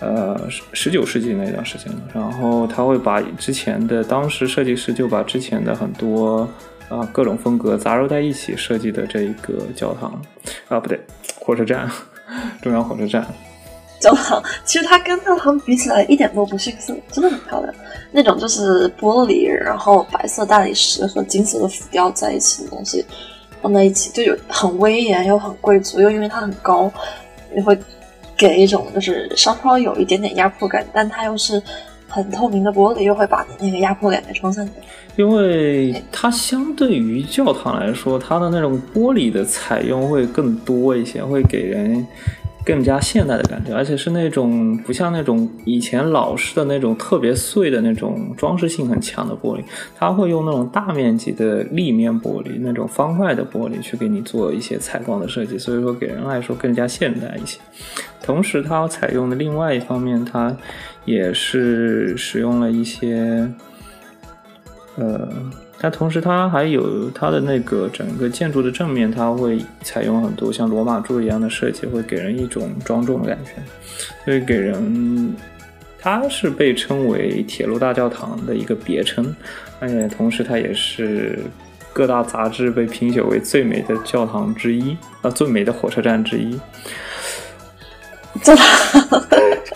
呃十十九世纪那段时间。然后他会把之前的当时设计师就把之前的很多啊各种风格杂糅在一起设计的这一个教堂。啊不对火车站 中央火车站。教堂，其实它跟教堂比起来一点都不逊色，真的很漂亮。那种就是玻璃，然后白色大理石和金色的浮雕在一起的东西。放在一起就有很威严又很贵族，又因为它很高，也会给一种就是稍稍有一点点压迫感，但它又是很透明的玻璃，又会把你那个压迫感给冲散掉。因为它相对于教堂来说，它的那种玻璃的采用会更多一些，会给人。更加现代的感觉，而且是那种不像那种以前老式的那种特别碎的那种装饰性很强的玻璃，它会用那种大面积的立面玻璃，那种方块的玻璃去给你做一些采光的设计，所以说给人来说更加现代一些。同时，它采用的另外一方面，它也是使用了一些，呃。但同时，它还有它的那个整个建筑的正面，它会采用很多像罗马柱一样的设计，会给人一种庄重的感觉，所以给人，它是被称为铁路大教堂的一个别称，而且同时它也是各大杂志被评选为最美的教堂之一，啊，最美的火车站之一。真的，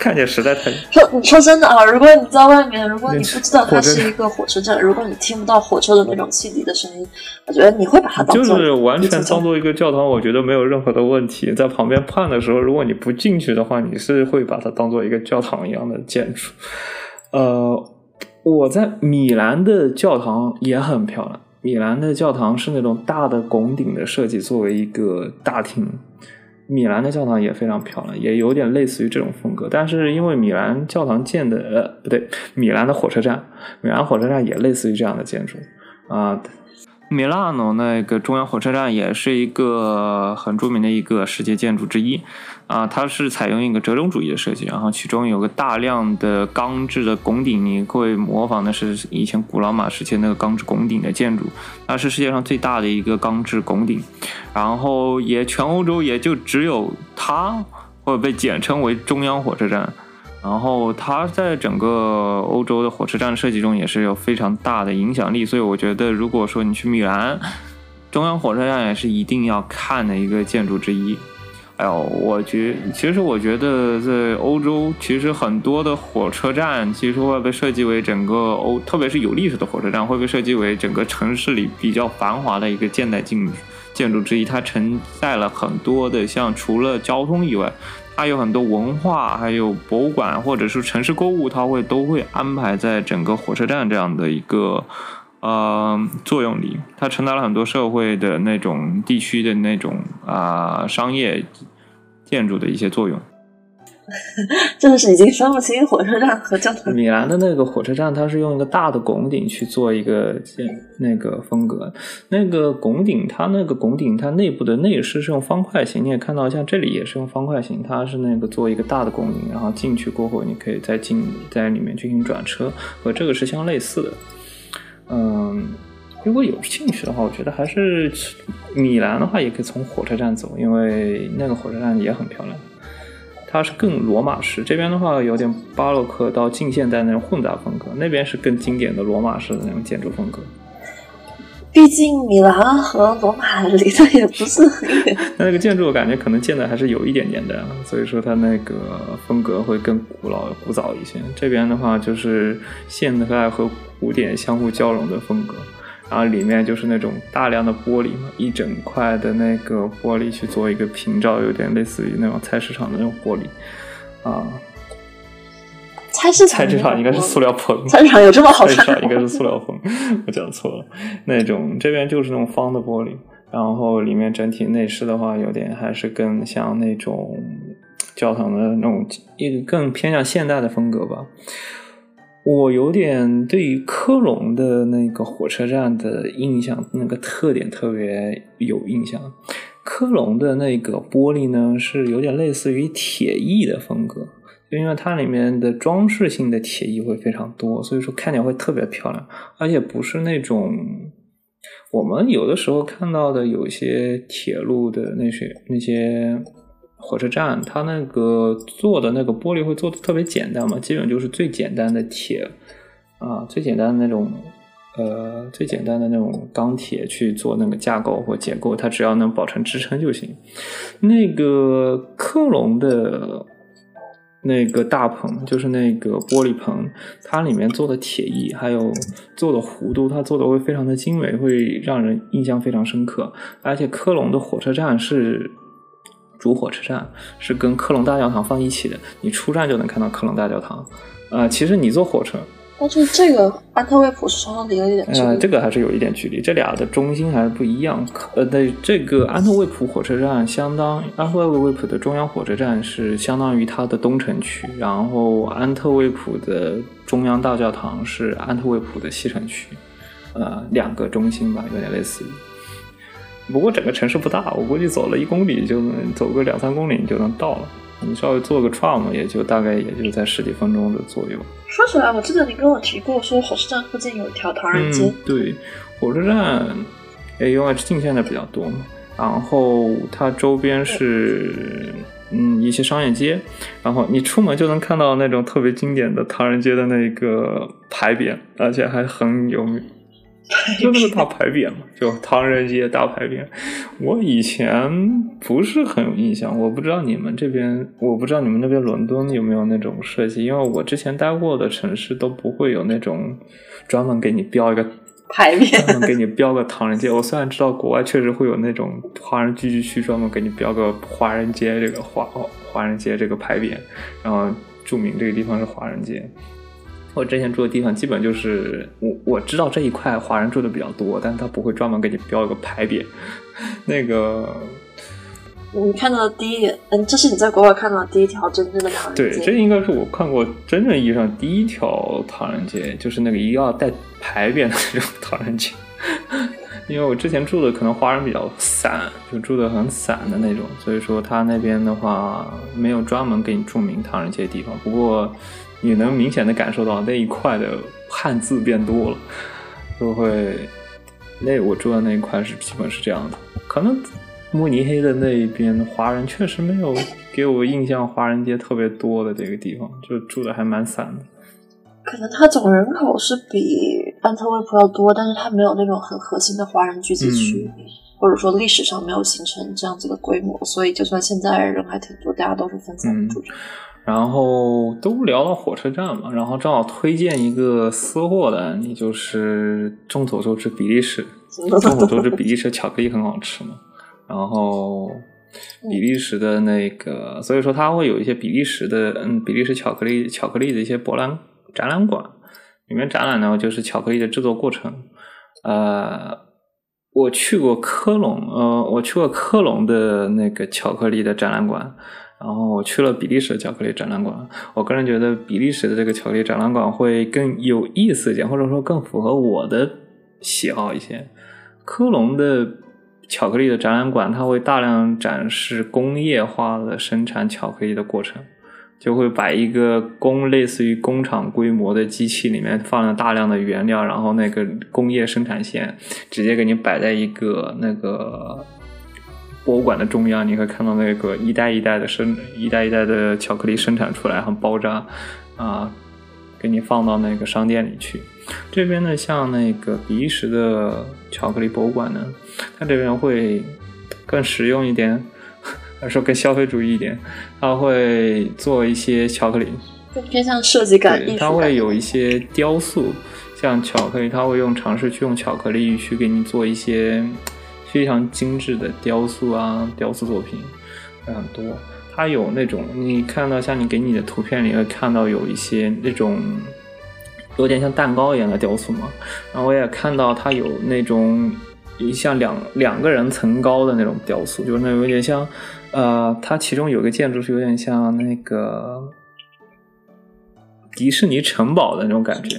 看见实在太说你说真的啊！如果你在外面，如果你不知道它是一个火车站，如果你听不到火车的那种汽笛的声音，我觉得你会把它就是完全当做一个教堂，我觉得没有任何的问题。在旁边看的时候，如果你不进去的话，你是会把它当做一个教堂一样的建筑。呃，我在米兰的教堂也很漂亮。米兰的教堂是那种大的拱顶的设计，作为一个大厅。米兰的教堂也非常漂亮，也有点类似于这种风格，但是因为米兰教堂建的呃不对，米兰的火车站，米兰火车站也类似于这样的建筑啊。米拉诺那个中央火车站也是一个很著名的一个世界建筑之一啊，它是采用一个折中主义的设计，然后其中有个大量的钢制的拱顶，你会模仿的是以前古罗马时期那个钢制拱顶的建筑，它是世界上最大的一个钢制拱顶，然后也全欧洲也就只有它会被简称为中央火车站。然后它在整个欧洲的火车站设计中也是有非常大的影响力，所以我觉得如果说你去米兰，中央火车站也是一定要看的一个建筑之一。哎呦，我觉其实我觉得在欧洲，其实很多的火车站其实会被设计为整个欧，特别是有历史的火车站会被设计为整个城市里比较繁华的一个现代建筑建筑之一。它承载了很多的像除了交通以外。它有很多文化，还有博物馆，或者是城市购物，它会都会安排在整个火车站这样的一个呃作用力。它承担了很多社会的那种地区的那种啊商业建筑的一些作用。真的是已经分不清火车站和教堂。米兰的那个火车站，它是用一个大的拱顶去做一个建那个风格。那个拱顶，它那个拱顶，它内部的内饰是用方块形。你也看到，像这里也是用方块形。它是那个做一个大的拱顶，然后进去过后，你可以再进在里面进行转车，和这个是相类似的。嗯，如果有兴趣的话，我觉得还是米兰的话，也可以从火车站走，因为那个火车站也很漂亮。它是更罗马式，这边的话有点巴洛克到近现代那种混杂风格，那边是更经典的罗马式的那种建筑风格。毕竟米兰和罗马离得也不是很远，那个建筑我感觉可能建的还是有一点点的，所以说它那个风格会更古老、古早一些。这边的话就是现代和古典相互交融的风格。然后里面就是那种大量的玻璃嘛，一整块的那个玻璃去做一个屏罩，有点类似于那种菜市场的那种玻璃啊。菜市场，菜市场应该是塑料棚。菜市场有这么好看？菜市场应该是塑料棚，我讲错了。那种这边就是那种方的玻璃，然后里面整体内饰的话，有点还是更像那种教堂的那种，一更偏向现代的风格吧。我有点对于科隆的那个火车站的印象，那个特点特别有印象。科隆的那个玻璃呢，是有点类似于铁艺的风格，因为它里面的装饰性的铁艺会非常多，所以说看起来会特别漂亮，而且不是那种我们有的时候看到的有些铁路的那些那些火车站，它那个做的那个玻璃会做的特别简单嘛，基本就是最简单的铁啊，最简单的那种呃，最简单的那种钢铁去做那个架构或结构，它只要能保持支撑就行。那个科隆的那个大棚，就是那个玻璃棚，它里面做的铁艺还有做的弧度，它做的会非常的精美，会让人印象非常深刻。而且科隆的火车站是。主火车站是跟科隆大教堂放一起的，你出站就能看到科隆大教堂。呃，其实你坐火车，但是这个安特卫普是稍微离了一点距离。呃，这个还是有一点距离，这俩的中心还是不一样。呃，对，这个安特卫普火车站相当，安特卫普的中央火车站是相当于它的东城区，然后安特卫普的中央大教堂是安特卫普的西城区，呃，两个中心吧，有点类似。不过整个城市不大，我估计走了一公里就能走个两三公里你就能到了。你稍微坐个 tram 也就大概也就在十几分钟的左右。说起来，我记得你跟我提过，说火车站附近有一条唐人街。对，火车站因为进现在比较多嘛，然后它周边是嗯一些商业街，然后你出门就能看到那种特别经典的唐人街的那个牌匾，而且还很有名。就那个大牌匾嘛，就唐人街大牌匾。我以前不是很有印象，我不知道你们这边，我不知道你们那边伦敦有没有那种设计，因为我之前待过的城市都不会有那种专门给你标一个牌匾，专门给你标个唐人街。我虽然知道国外确实会有那种华人聚居区，专门给你标个华人街这个华华人街这个牌匾，然后注明这个地方是华人街。我之前住的地方基本就是我我知道这一块华人住的比较多，但他不会专门给你标一个牌匾。那个，你看到的第一眼，嗯，这是你在国外看到的第一条真正的唐人街。对，这应该是我看过真正意义上第一条唐人街，就是那个一定要带牌匾的那种唐人街。因为我之前住的可能华人比较散，就住的很散的那种，所以说他那边的话没有专门给你注明唐人街的地方。不过。也能明显的感受到那一块的汉字变多了，就会那我住的那一块是基本是这样的。可能慕尼黑的那一边华人确实没有给我印象，华人街特别多的这个地方，就住的还蛮散的。可能它总人口是比安特卫普要多，但是它没有那种很核心的华人聚集区，或者说历史上没有形成这样子的规模，所以就算现在人还挺多，大家都是分散住着。然后都聊到火车站嘛，然后正好推荐一个私货的，你就是众所周知比利时，众所周知比利时巧克力很好吃嘛。然后比利时的那个，所以说它会有一些比利时的，嗯，比利时巧克力巧克力的一些博览展览馆，里面展览呢就是巧克力的制作过程。呃，我去过科隆，呃，我去过科隆的那个巧克力的展览馆。然后我去了比利时巧克力展览馆，我个人觉得比利时的这个巧克力展览馆会更有意思一点，或者说更符合我的喜好一些。科隆的巧克力的展览馆，它会大量展示工业化的生产巧克力的过程，就会把一个工类似于工厂规模的机器里面放了大量的原料，然后那个工业生产线直接给你摆在一个那个。博物馆的中央，你可以看到那个一代一代的生，一代一代的巧克力生产出来，很包扎，啊，给你放到那个商店里去。这边呢，像那个比利时的巧克力博物馆呢，它这边会更实用一点，还是说更消费主义一点？他会做一些巧克力，更偏向设计感、艺术它会有一些雕塑，像巧克力，他会用尝试去用巧克力去给你做一些。非常精致的雕塑啊，雕塑作品很多。它有那种你看到像你给你的图片里会看到有一些那种有点像蛋糕一样的雕塑嘛。然后我也看到它有那种像两两个人层高的那种雕塑，就是那有点像呃，它其中有个建筑是有点像那个迪士尼城堡的那种感觉，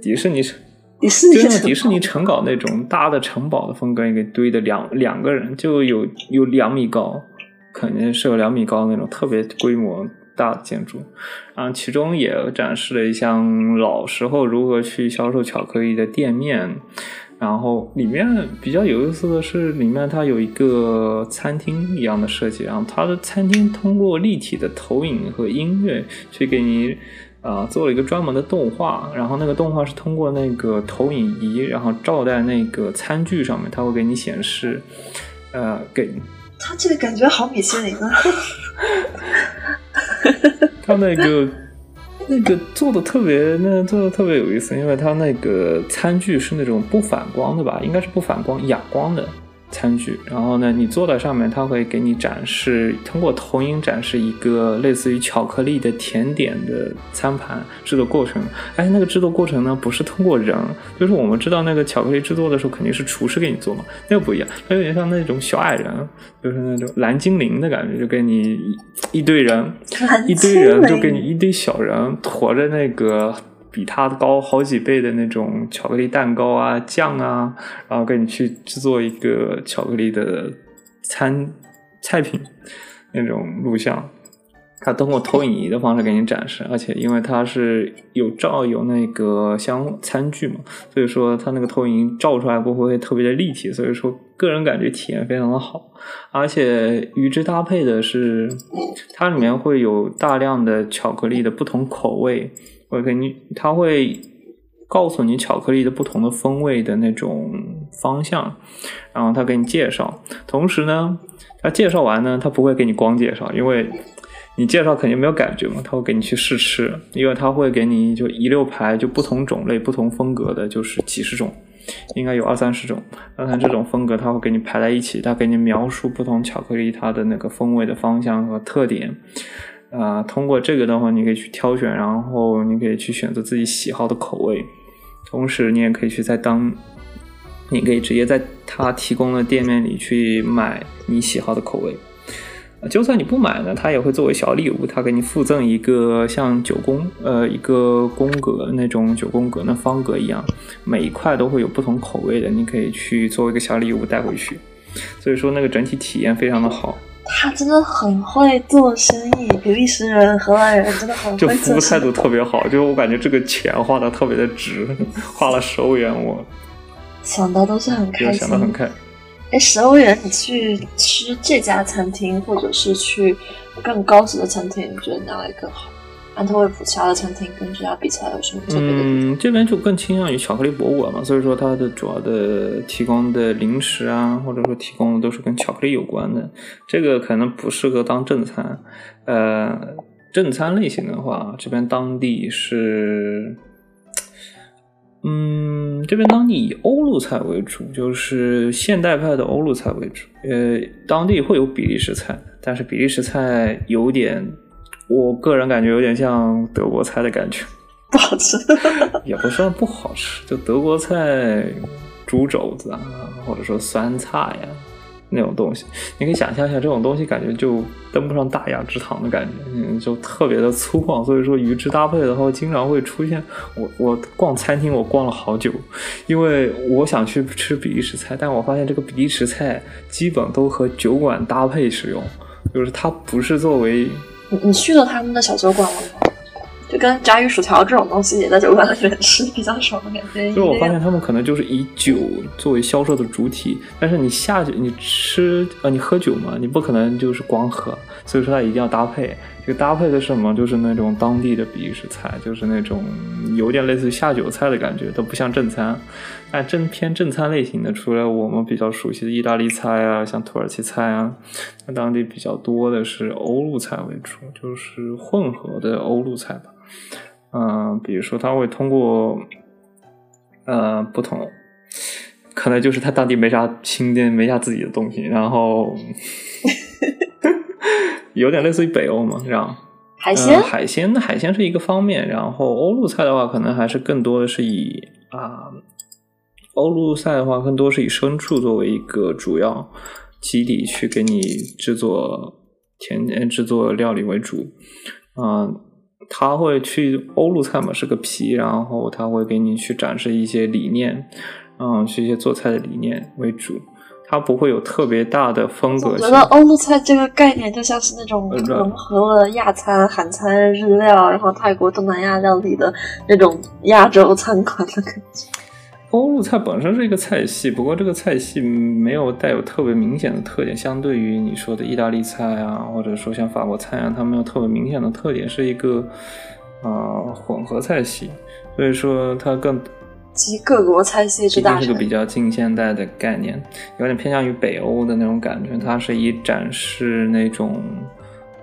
迪士尼城。迪士尼就像迪士尼城堡那种大的城堡的风格，一个堆的两两个人就有有两米高，肯定是有两米高那种特别规模大的建筑。然后其中也展示了一项老时候如何去销售巧克力的店面，然后里面比较有意思的是，里面它有一个餐厅一样的设计，然后它的餐厅通过立体的投影和音乐去给你啊做了一个专门的动画，然后那个动画是通过那个投影仪，然后照在那个餐具上面，它会给你显示，呃，给。它这个感觉好米其林啊！它那个。那个做的特别，那做的特别有意思，因为它那个餐具是那种不反光的吧，应该是不反光、哑光的。餐具，然后呢，你坐在上面，它会给你展示，通过投影展示一个类似于巧克力的甜点的餐盘制作过程。哎，那个制作过程呢，不是通过人，就是我们知道那个巧克力制作的时候肯定是厨师给你做嘛，那个不一样，它有点像那种小矮人，就是那种蓝精灵的感觉，就给你一堆人，一堆人就给你一堆小人驮着那个。比它高好几倍的那种巧克力蛋糕啊、酱啊，然后给你去制作一个巧克力的餐菜品那种录像，它通过投影仪的方式给你展示，而且因为它是有照有那个相餐具嘛，所以说它那个投影照出来过后会特别的立体，所以说个人感觉体验非常的好，而且与之搭配的是它里面会有大量的巧克力的不同口味。会给你，他会告诉你巧克力的不同的风味的那种方向，然后他给你介绍。同时呢，他介绍完呢，他不会给你光介绍，因为你介绍肯定没有感觉嘛。他会给你去试吃，因为他会给你就一溜排，就不同种类、不同风格的，就是几十种，应该有二三十种。那他这种风格，他会给你排在一起，他给你描述不同巧克力它的那个风味的方向和特点。啊，通过这个的话，你可以去挑选，然后你可以去选择自己喜好的口味，同时你也可以去在当，你可以直接在他提供的店面里去买你喜好的口味。就算你不买呢，他也会作为小礼物，他给你附赠一个像九宫呃一个宫格那种九宫格那方格一样，每一块都会有不同口味的，你可以去作为一个小礼物带回去。所以说那个整体体验非常的好。他真的很会做生意，比利时人、荷兰人真的很会做生意。就服务态度特别好，就我感觉这个钱花的特别的值，花了十欧元，我想到都是很开心。想到很开。哎，十欧元你去吃这家餐厅，或者是去更高级的餐厅，你觉得哪里更好？安特卫普其他的餐厅跟这家比起来有什么特别的？嗯，这边就更倾向于巧克力博物馆嘛，所以说它的主要的提供的零食啊，或者说提供的都是跟巧克力有关的。这个可能不适合当正餐。呃，正餐类型的话，这边当地是，嗯，这边当地以欧陆菜为主，就是现代派的欧陆菜为主。呃，当地会有比利时菜，但是比利时菜有点。我个人感觉有点像德国菜的感觉，不好吃，也不算不好吃，就德国菜，猪肘子啊，或者说酸菜呀那种东西，你可以想象一下，这种东西感觉就登不上大雅之堂的感觉，嗯，就特别的粗犷。所以说与之搭配的话，经常会出现我我逛餐厅，我逛了好久，因为我想去吃比利时菜，但我发现这个比利时菜基本都和酒馆搭配使用，就是它不是作为。你你去了他们的小酒馆吗？就跟炸鱼薯条这种东西也在酒馆里面吃比较少的感觉。就我发现他们可能就是以酒作为销售的主体，但是你下去你吃呃你喝酒嘛，你不可能就是光喝，所以说它一定要搭配。这个搭配的是什么？就是那种当地的比利时菜，就是那种有点类似于下酒菜的感觉，都不像正餐。但正偏正餐类型的，除了我们比较熟悉的意大利菜啊，像土耳其菜啊，那当地比较多的是欧陆菜为主，就是混合的欧陆菜吧。嗯，比如说他会通过呃不同，可能就是他当地没啥新店，没啥自己的东西，然后。有点类似于北欧嘛，这样海鲜海鲜的海鲜是一个方面，然后欧陆菜的话，可能还是更多的是以啊欧陆菜的话，更多是以牲畜作为一个主要基底去给你制作甜制作料理为主。嗯，他会去欧陆菜嘛是个皮，然后他会给你去展示一些理念，嗯，去一些做菜的理念为主。它不会有特别大的风格。我觉得欧陆菜这个概念就像是那种融合了亚餐、韩餐、日料，然后泰国、东南亚料理的那种亚洲餐馆的感觉。欧陆菜本身是一个菜系，不过这个菜系没有带有特别明显的特点，相对于你说的意大利菜啊，或者说像法国菜啊，它没有特别明显的特点，是一个啊混合菜系，所以说它更集各国菜系之大是个比较近现代的概念，有点偏向于北欧的那种感觉，它是以展示那种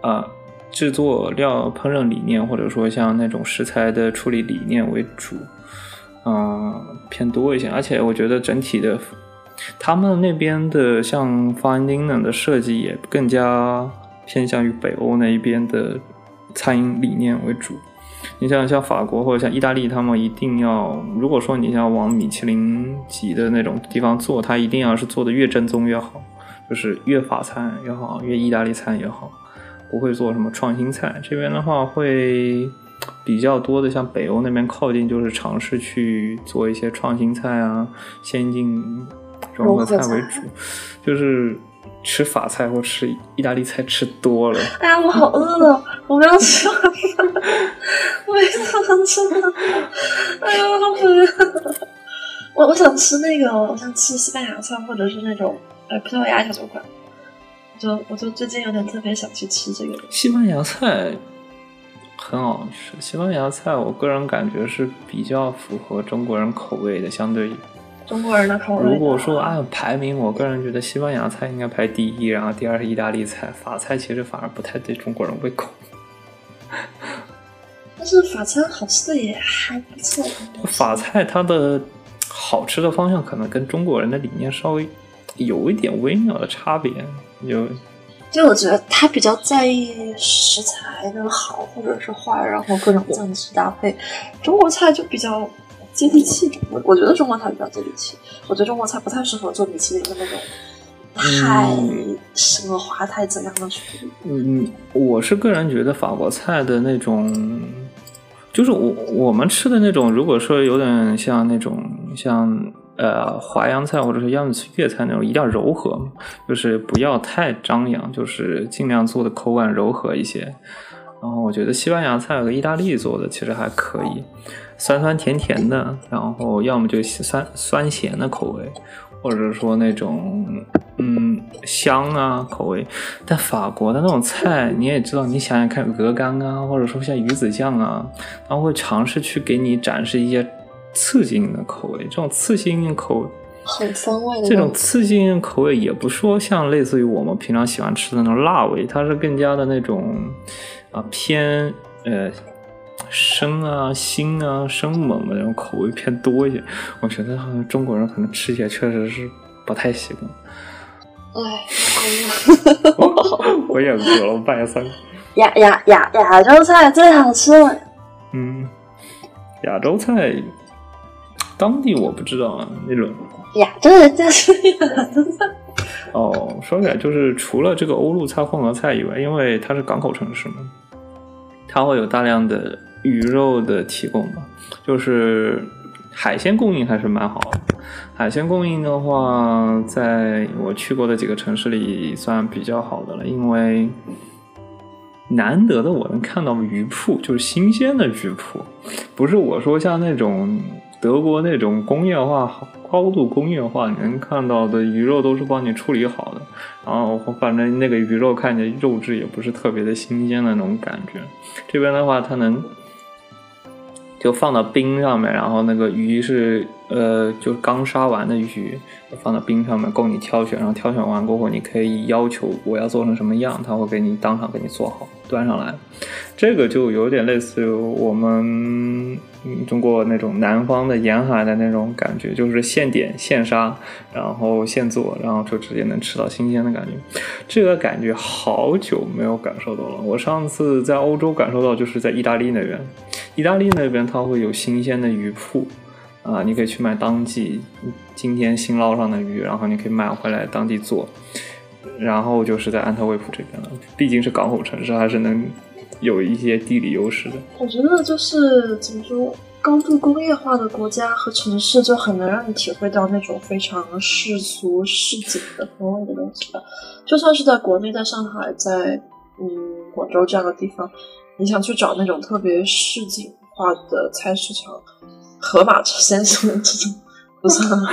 啊制作料烹饪理念，或者说像那种食材的处理理念为主。嗯，偏多一些，而且我觉得整体的，他们那边的像 fine dining 的设计也更加偏向于北欧那一边的餐饮理念为主。你像像法国或者像意大利，他们一定要，如果说你要往米其林级的那种地方做，它一定要是做的越正宗越好，就是越法餐越好，越意大利餐也好，不会做什么创新菜。这边的话会。比较多的，像北欧那边靠近，就是尝试去做一些创新菜啊、先进融合菜为主，就是吃法菜或吃意大利菜吃多了。哎呀，我好饿了，我们要吃我也想吃。哎呀，好饿！我我想吃那个，我想吃西班牙菜，或者是那种呃葡萄牙小酒馆。我就我就最近有点特别想去吃这个西班牙菜。很好吃，西班牙菜我个人感觉是比较符合中国人口味的，相对于中国人的口味。如果说按排名，我个人觉得西班牙菜应该排第一，然后第二是意大利菜，法菜其实反而不太对中国人胃口。但是法餐好吃的也还不错。法菜它的好吃的方向可能跟中国人的理念稍微有一点微妙的差别，有。就我觉得他比较在意食材的好或者是坏，然后各种酱汁搭配。中国菜就比较接地气，我我觉得中国菜比较接地气。我觉得中国菜不太适合做米其林的那种太奢华、太怎样的厨艺。嗯，我是个人觉得法国菜的那种，就是我我们吃的那种，如果说有点像那种像。呃，淮扬菜或者是样子粤菜那种，一定要柔和，就是不要太张扬，就是尽量做的口感柔和一些。然后我觉得西班牙菜和意大利做的其实还可以，酸酸甜甜的，然后要么就酸酸咸的口味，或者说那种嗯香啊口味。但法国的那种菜你也知道，你想想看，鹅肝啊，或者说像鱼子酱啊，他会尝试去给你展示一些。刺激性的口味，这种刺激性口味很风味的。这种刺激性口味也不说像类似于我们平常喜欢吃的那种辣味，它是更加的那种啊偏呃生啊腥啊生猛的那种口味偏多一些。我觉得好像中国人可能吃起来确实是不太习惯。哎，我也饿了，我半夜三。亚亚亚亚洲菜最好吃了。嗯，亚洲菜。当地我不知道啊，那种亚洲人家是亚洲菜。哦，说起来就是除了这个欧陆菜混合菜以外，因为它是港口城市嘛，它会有大量的鱼肉的提供嘛，就是海鲜供应还是蛮好的。海鲜供应的话，在我去过的几个城市里算比较好的了，因为难得的我能看到鱼铺，就是新鲜的鱼铺，不是我说像那种。德国那种工业化、高度工业化，你能看到的鱼肉都是帮你处理好的，然后反正那个鱼肉看起来肉质也不是特别的新鲜的那种感觉。这边的话，它能就放到冰上面，然后那个鱼是呃，就刚杀完的鱼放到冰上面供你挑选，然后挑选完过后，你可以要求我要做成什么样，他会给你当场给你做好端上来。这个就有点类似于我们。嗯中国那种南方的沿海的那种感觉，就是现点现杀，然后现做，然后就直接能吃到新鲜的感觉。这个感觉好久没有感受到了。我上次在欧洲感受到，就是在意大利那边。意大利那边它会有新鲜的鱼铺啊，你可以去买当季今天新捞上的鱼，然后你可以买回来当地做。然后就是在安特卫普这边了，毕竟是港口城市，还是能。有一些地理优势的，我觉得就是怎么说，高度工业化的国家和城市就很能让你体会到那种非常世俗市井的风味的东西吧。就算是在国内，在上海，在嗯广州这样的地方，你想去找那种特别市井化的菜市场，盒马鲜生这种不算好。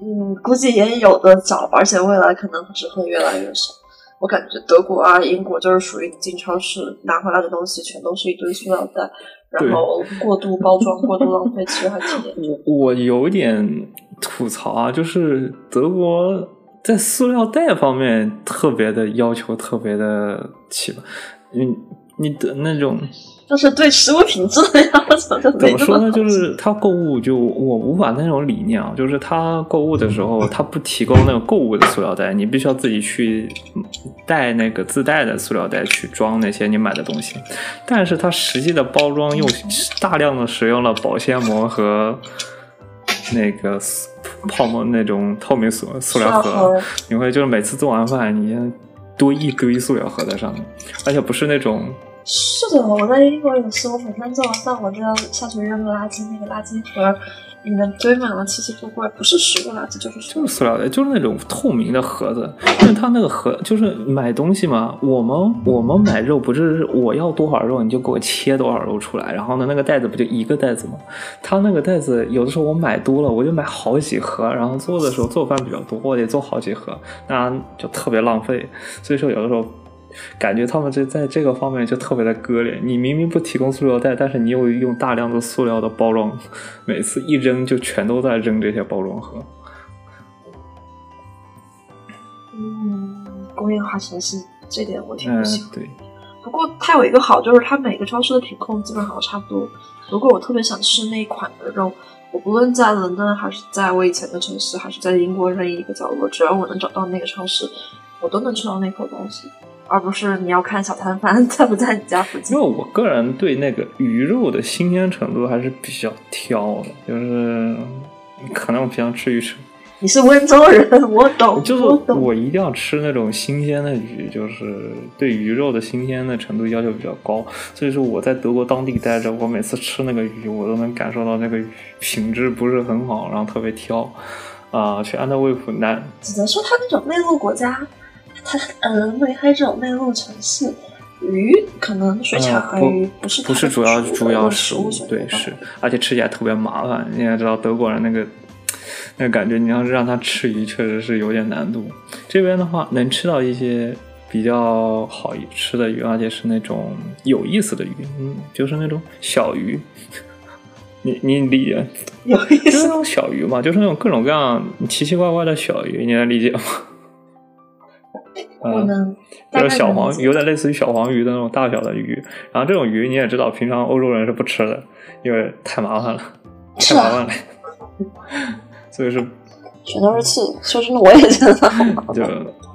嗯，估计也有的找，而且未来可能只会越来越少。我感觉德国啊、英国就是属于进超市拿回来的东西全都是一堆塑料袋，然后过度包装、过度浪费，其实还挺严重。我我有点吐槽啊，就是德国在塑料袋方面特别的要求特别的奇葩，你你的那种。就是对食物品质的要求就怎么说呢？就是他购物就我无法那种理念啊，就是他购物的时候他不提供那个购物的塑料袋，你必须要自己去带那个自带的塑料袋去装那些你买的东西。但是他实际的包装用大量的使用了保鲜膜和那个泡沫那种透明塑塑料盒，你会就是每次做完饭你多一堆塑料盒在上面，而且不是那种。是的，我在英国也是，我每天做完饭我就要下去扔个垃圾，那个垃圾盒里面堆满了奇奇怪怪，不是食物垃圾就是就是塑料的，就是那种透明的盒子。因为它那个盒就是买东西嘛，我们我们买肉不是我要多少肉你就给我切多少肉出来，然后呢那个袋子不就一个袋子吗？它那个袋子有的时候我买多了，我就买好几盒，然后做的时候做饭比较多，我得做好几盒，那就特别浪费。所以说有的时候。感觉他们这在这个方面就特别的割裂。你明明不提供塑料袋，但是你又用大量的塑料的包装，每次一扔就全都在扔这些包装盒。嗯，工业化城市这点我挺不喜欢。对。不过它有一个好，就是它每个超市的品控基本上都差不多。如果我特别想吃那一款的肉，我不论在伦敦还是在我以前的城市，还是在英国任意一个角落，只要我能找到那个超市，我都能吃到那口东西。而不是你要看小摊贩 在不在你家附近。因为我个人对那个鱼肉的新鲜程度还是比较挑的，就是可能我平常吃鱼吃。你是温州人，我懂。就是我一定要吃那种新鲜的鱼，就是对鱼肉的新鲜的程度要求比较高。所以说我在德国当地待着，我每次吃那个鱼，我都能感受到那个品质不是很好，然后特别挑。啊，去安特卫普南，只能说它那种内陆国家。它呃，梅开这种内陆城市，鱼可能水产鱼不是不是主要主要食物，对是，而且吃起来特别麻烦。你也知道德国人那个那个感觉，你要是让他吃鱼，确实是有点难度。这边的话，能吃到一些比较好吃的鱼，而且是那种有意思的鱼，嗯，就是那种小鱼。你你理解？有意思，就是那种小鱼嘛，就是那种各种各样奇奇怪怪的小鱼，你能理解吗？嗯，就是小黄，有点类似于小黄鱼的那种大小的鱼。然后这种鱼你也知道，平常欧洲人是不吃的，因为太麻烦了，太麻烦了。所以是，全都是刺。说真的，我也觉得好麻烦。就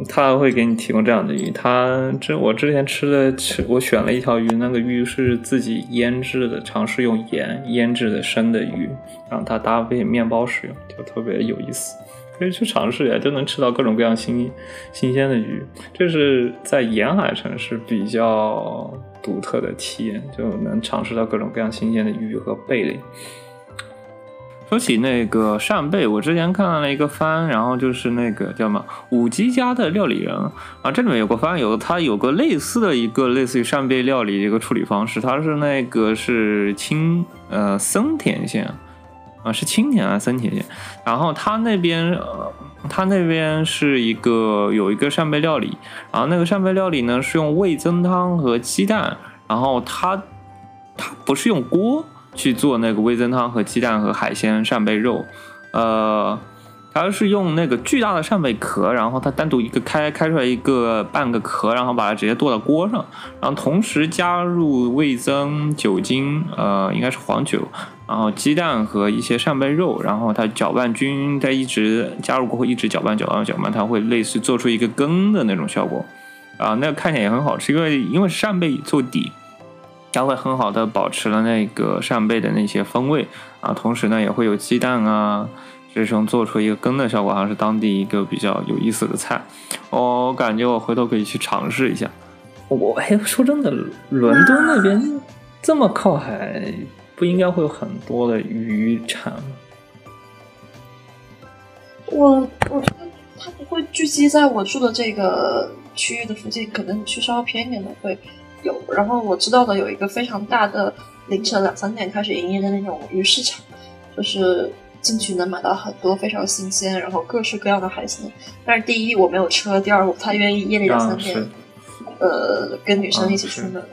他会给你提供这样的鱼。他这我之前吃的吃，我选了一条鱼，那个鱼是自己腌制的，尝试用盐腌制的生的鱼，然后它搭配面包使用，就特别有意思。可以去尝试一下，就能吃到各种各样新新鲜的鱼，这是在沿海城市比较独特的体验，就能尝试到各种各样新鲜的鱼和贝类。说起那个扇贝，我之前看了一个番，然后就是那个叫什么五 G 家的料理人啊，这里面有个番，有它有个类似的一个类似于扇贝料理的一个处理方式，它是那个是清呃森田县。啊，是青田啊，森田县。然后他那边，呃，他那边是一个有一个扇贝料理。然后那个扇贝料理呢，是用味增汤和鸡蛋。然后他他不是用锅去做那个味增汤和鸡蛋和海鲜扇贝肉，呃，他是用那个巨大的扇贝壳，然后他单独一个开开出来一个半个壳，然后把它直接剁到锅上，然后同时加入味增、酒精，呃，应该是黄酒。然后鸡蛋和一些扇贝肉，然后它搅拌均匀，它一直加入过后一直搅拌搅拌搅拌，它会类似做出一个羹的那种效果，啊，那看起来也很好吃，因为因为扇贝做底，它会很好的保持了那个扇贝的那些风味，啊，同时呢也会有鸡蛋啊，这种做出一个羹的效果，好像是当地一个比较有意思的菜，我感觉我回头可以去尝试一下。我哎，说真的，伦敦那边这么靠海。不应该会有很多的渔产吗？我我觉得它不会聚集在我住的这个区域的附近，可能去稍微偏一点的会有。然后我知道的有一个非常大的凌晨两三点开始营业的那种鱼市场，就是进去能买到很多非常新鲜，然后各式各样的海鲜。但是第一我没有车，第二我不太愿意夜里两三点，呃，跟女生一起出门，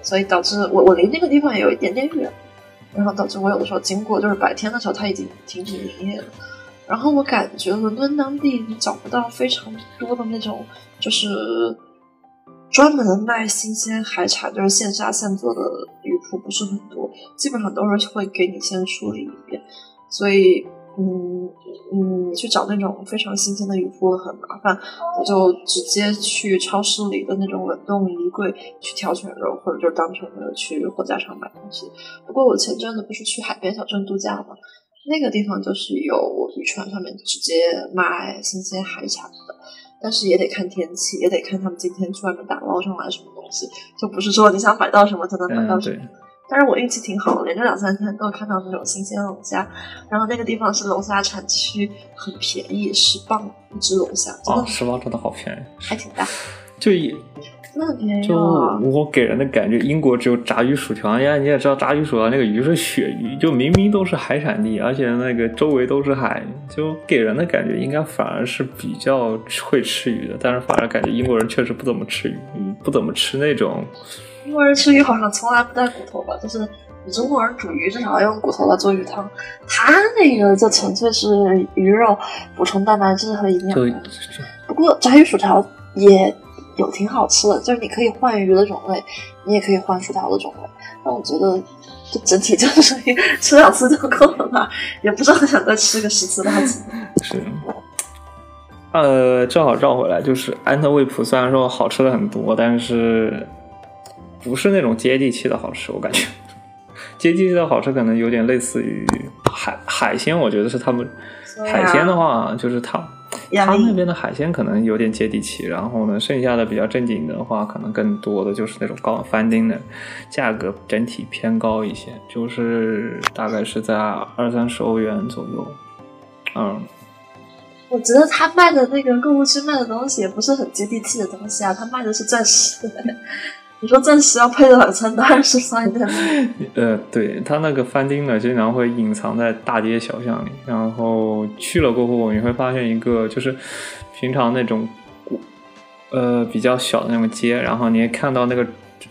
所以导致我我离那个地方也有一点点远，然后导致我有的时候经过就是白天的时候它已经停止营业了。然后我感觉伦敦当地你找不到非常多的那种就是专门卖新鲜海产，就是现杀现做的鱼铺不是很多，基本上都是会给你先处理一遍。所以，嗯嗯，去找那种非常新鲜的鱼铺很麻烦，我就直接去超市里的那种冷冻衣柜去挑选肉，或者就单纯的去货架上买东西。不过我前阵子不是去海边小镇度假吗？那个地方就是有渔船上面直接卖新鲜海产的，但是也得看天气，也得看他们今天去外面打捞上来什么东西，就不是说你想买到什么就能买到什么。但是我运气挺好，连着两三天都看到那种新鲜龙虾，然后那个地方是龙虾产区，很便宜，十磅一只龙虾，啊，十磅真的好便宜，还挺大，就也真的很便宜。就我给人的感觉，英国只有炸鱼薯条呀，你也知道炸鱼薯条那个鱼是鳕鱼，就明明都是海产地，而且那个周围都是海，就给人的感觉应该反而是比较会吃鱼的，但是反而感觉英国人确实不怎么吃鱼，不怎么吃那种。中国人吃鱼好像从来不带骨头吧？就是中国人煮鱼至少要用骨头来做鱼汤，他那个就纯粹是鱼肉补充蛋白质和营养。不过炸鱼薯条也有挺好吃的，就是你可以换鱼的种类，你也可以换薯条的种类。但我觉得就整体就是 吃两次就够了吧，也不是很想再吃个十次八次。是。呃，正好绕回来，就是安特卫普虽然说好吃的很多，但是。不是那种接地气的好吃，我感觉 接地气的好吃可能有点类似于海海鲜，我觉得是他们海鲜的话，就是他他那边的海鲜可能有点接地气，然后呢，剩下的比较正经的话，可能更多的就是那种高翻丁的，价格整体偏高一些，就是大概是在二三十欧元左右。嗯，我觉得他卖的那个购物区卖的东西也不是很接地气的东西啊，他卖的是钻石。你说暂时要配的晚餐当然是翻丁。呃，对他那个翻丁呢，经常会隐藏在大街小巷里，然后去了过后，你会发现一个就是平常那种古呃比较小的那种街，然后你也看到那个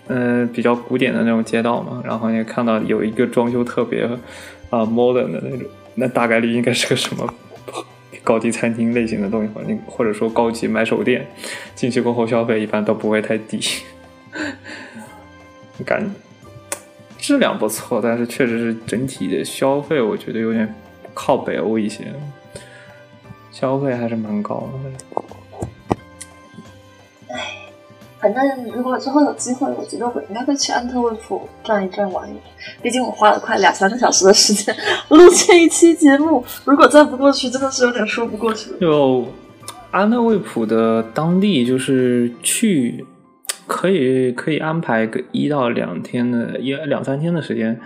呃比较古典的那种街道嘛，然后你也看到有一个装修特别啊 modern 的那种，那大概率应该是个什么高级餐厅类型的东西，或者或者说高级买手店，进去过后消费一般都不会太低。感质量不错，但是确实是整体的消费，我觉得有点靠北欧一些，消费还是蛮高的。唉，反正如果之后有机会，我觉得我应该会去安特卫普转一转玩一玩。毕竟我花了快两三个小时的时间 录这一期节目，如果再不过去，真的是有点说不过去了。就安特卫普的当地，就是去。可以可以安排个一到两天的，一两三天的时间，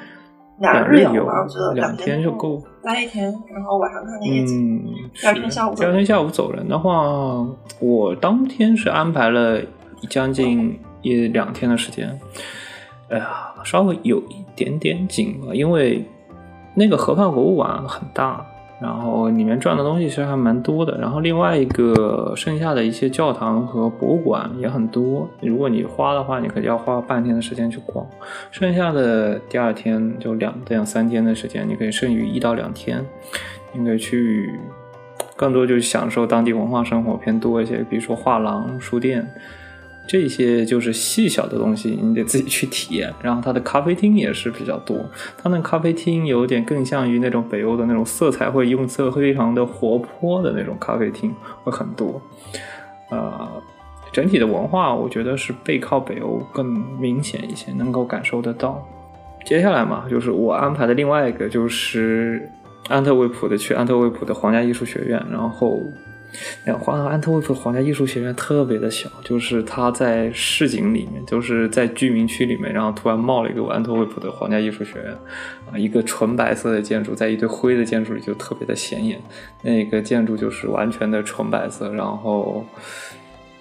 两日游，两天就够。待一天，然后晚上看夜景。嗯，第二天下午。第二天下午走人的话，我当天是安排了将近一两天的时间。哎呀，稍微有一点点紧了，因为那个河畔博物馆很大。然后里面转的东西其实还蛮多的，然后另外一个剩下的一些教堂和博物馆也很多。如果你花的话，你可能要花半天的时间去逛，剩下的第二天就两两三天的时间，你可以剩余一到两天，你可以去更多就是享受当地文化生活偏多一些，比如说画廊、书店。这些就是细小的东西，你得自己去体验。然后它的咖啡厅也是比较多，它那咖啡厅有点更像于那种北欧的那种色彩会用色非常的活泼的那种咖啡厅会很多。呃，整体的文化我觉得是背靠北欧更明显一些，能够感受得到。接下来嘛，就是我安排的另外一个就是安特卫普的去安特卫普的皇家艺术学院，然后。那皇安特卫普皇家艺术学院特别的小，就是它在市井里面，就是在居民区里面，然后突然冒了一个安特卫普的皇家艺术学院，啊，一个纯白色的建筑，在一堆灰的建筑里就特别的显眼。那个建筑就是完全的纯白色，然后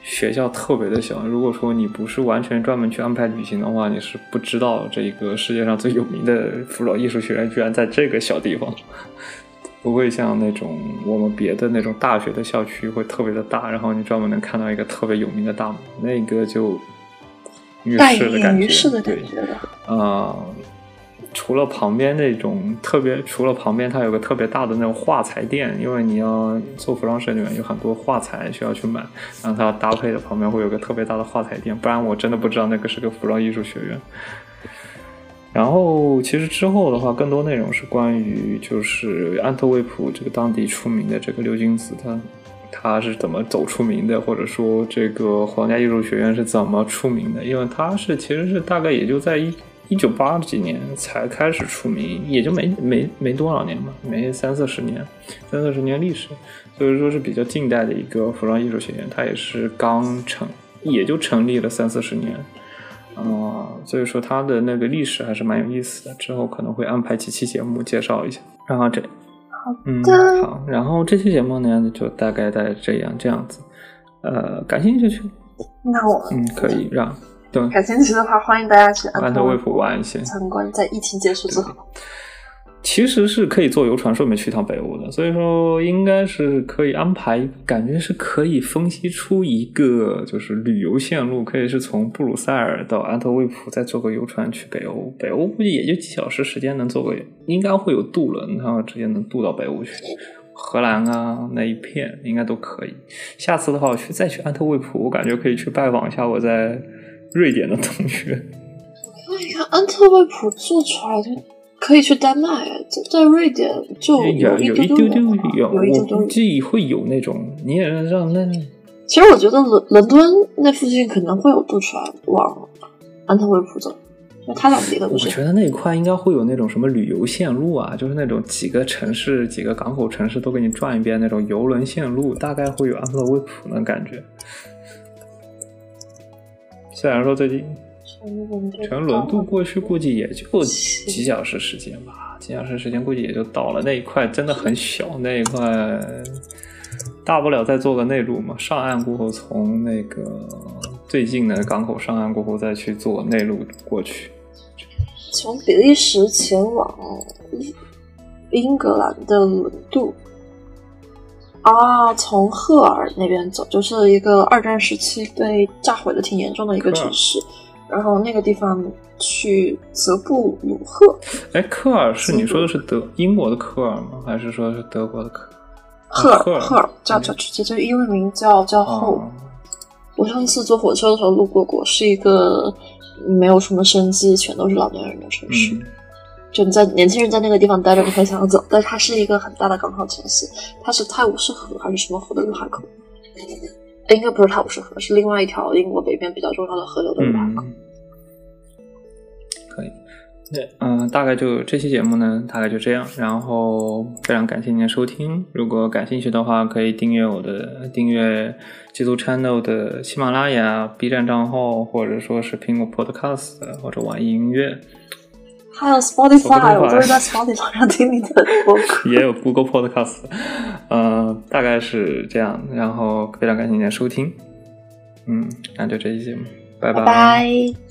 学校特别的小。如果说你不是完全专门去安排旅行的话，你是不知道这个世界上最有名的扶老艺术学院居然在这个小地方。不会像那种我们别的那种大学的校区会特别的大，然后你专门能看到一个特别有名的大门，那个就浴室的感觉，对，啊。除了旁边那种特别，除了旁边它有个特别大的那种画材店，因为你要做服装设计嘛，有很多画材需要去买，然后它搭配的旁边会有个特别大的画材店，不然我真的不知道那个是个服装艺术学院。然后其实之后的话，更多内容是关于就是安特卫普这个当地出名的这个刘君子，他他是怎么走出名的，或者说这个皇家艺术学院是怎么出名的，因为他是其实是大概也就在一。一九八几年才开始出名，也就没没没多少年嘛，没三四十年，三四十年历史，所以说是比较近代的一个服装艺术学院，它也是刚成，也就成立了三四十年，啊，所以说它的那个历史还是蛮有意思的，之后可能会安排几期节目介绍一下。然后这，好嗯好，然后这期节目呢就大概在这样这样子，呃，感兴趣去，那我嗯可以让对。感兴趣的话，欢迎大家去安特卫普玩一些参观。在疫情结束之后，其实是可以坐游船顺便去一趟北欧的，所以说应该是可以安排。感觉是可以分析出一个就是旅游线路，可以是从布鲁塞尔到安特卫普，再坐个游船去北欧。北欧估计也就几小时时间能坐个，应该会有渡轮，然后直接能渡到北欧去。荷兰啊那一片应该都可以。下次的话，我去再去安特卫普，我感觉可以去拜访一下我在。瑞典的同学，我看一看安特卫普坐船就可以去丹麦，在在瑞典就有一丢丢有，有一丢丢，估计会有那种你也让那。其实我觉得伦伦敦那附近可能会有渡船往安特卫普走，那他俩别的不是。我觉得那一块应该会有那种什么旅游线路啊，就是那种几个城市、几个港口城市都给你转一遍那种游轮线路，大概会有安特卫普的感觉。虽然说最近全轮渡过去，估计也就几小时时间吧，几小时时间估计也就到了那一块，真的很小那一块，大不了再做个内陆嘛，上岸过后从那个最近的港口上岸过后再去做内陆过去。从比利时前往英格兰的轮渡。啊，从赫尔那边走，就是一个二战时期被炸毁的挺严重的一个城市。然后那个地方去泽布鲁赫。哎，科尔是你说的是德英国的科尔吗？还是说是德国的科？赫尔赫尔叫叫直接英文名叫叫后。我上次坐火车的时候路过过，是一个没有什么生机，全都是老年人的城市。就你在年轻人在那个地方待着，你很想走，但它是一个很大的港口城市，它是泰晤士河还是什么河的入海口？应该不是泰晤士河，是另外一条英国北边比较重要的河流的入海口。可以，对，嗯，大概就这期节目呢，大概就这样。然后非常感谢您的收听，如果感兴趣的话，可以订阅我的订阅基督 channel 的喜马拉雅、B 站账号，或者说是苹果 Podcast 或者网易音乐。还有 Spotify，我都是在 Spotify 上听你的播客。也有 Google Podcast，嗯，大概是这样。然后非常感谢您的收听，嗯，那就这期节目，拜拜。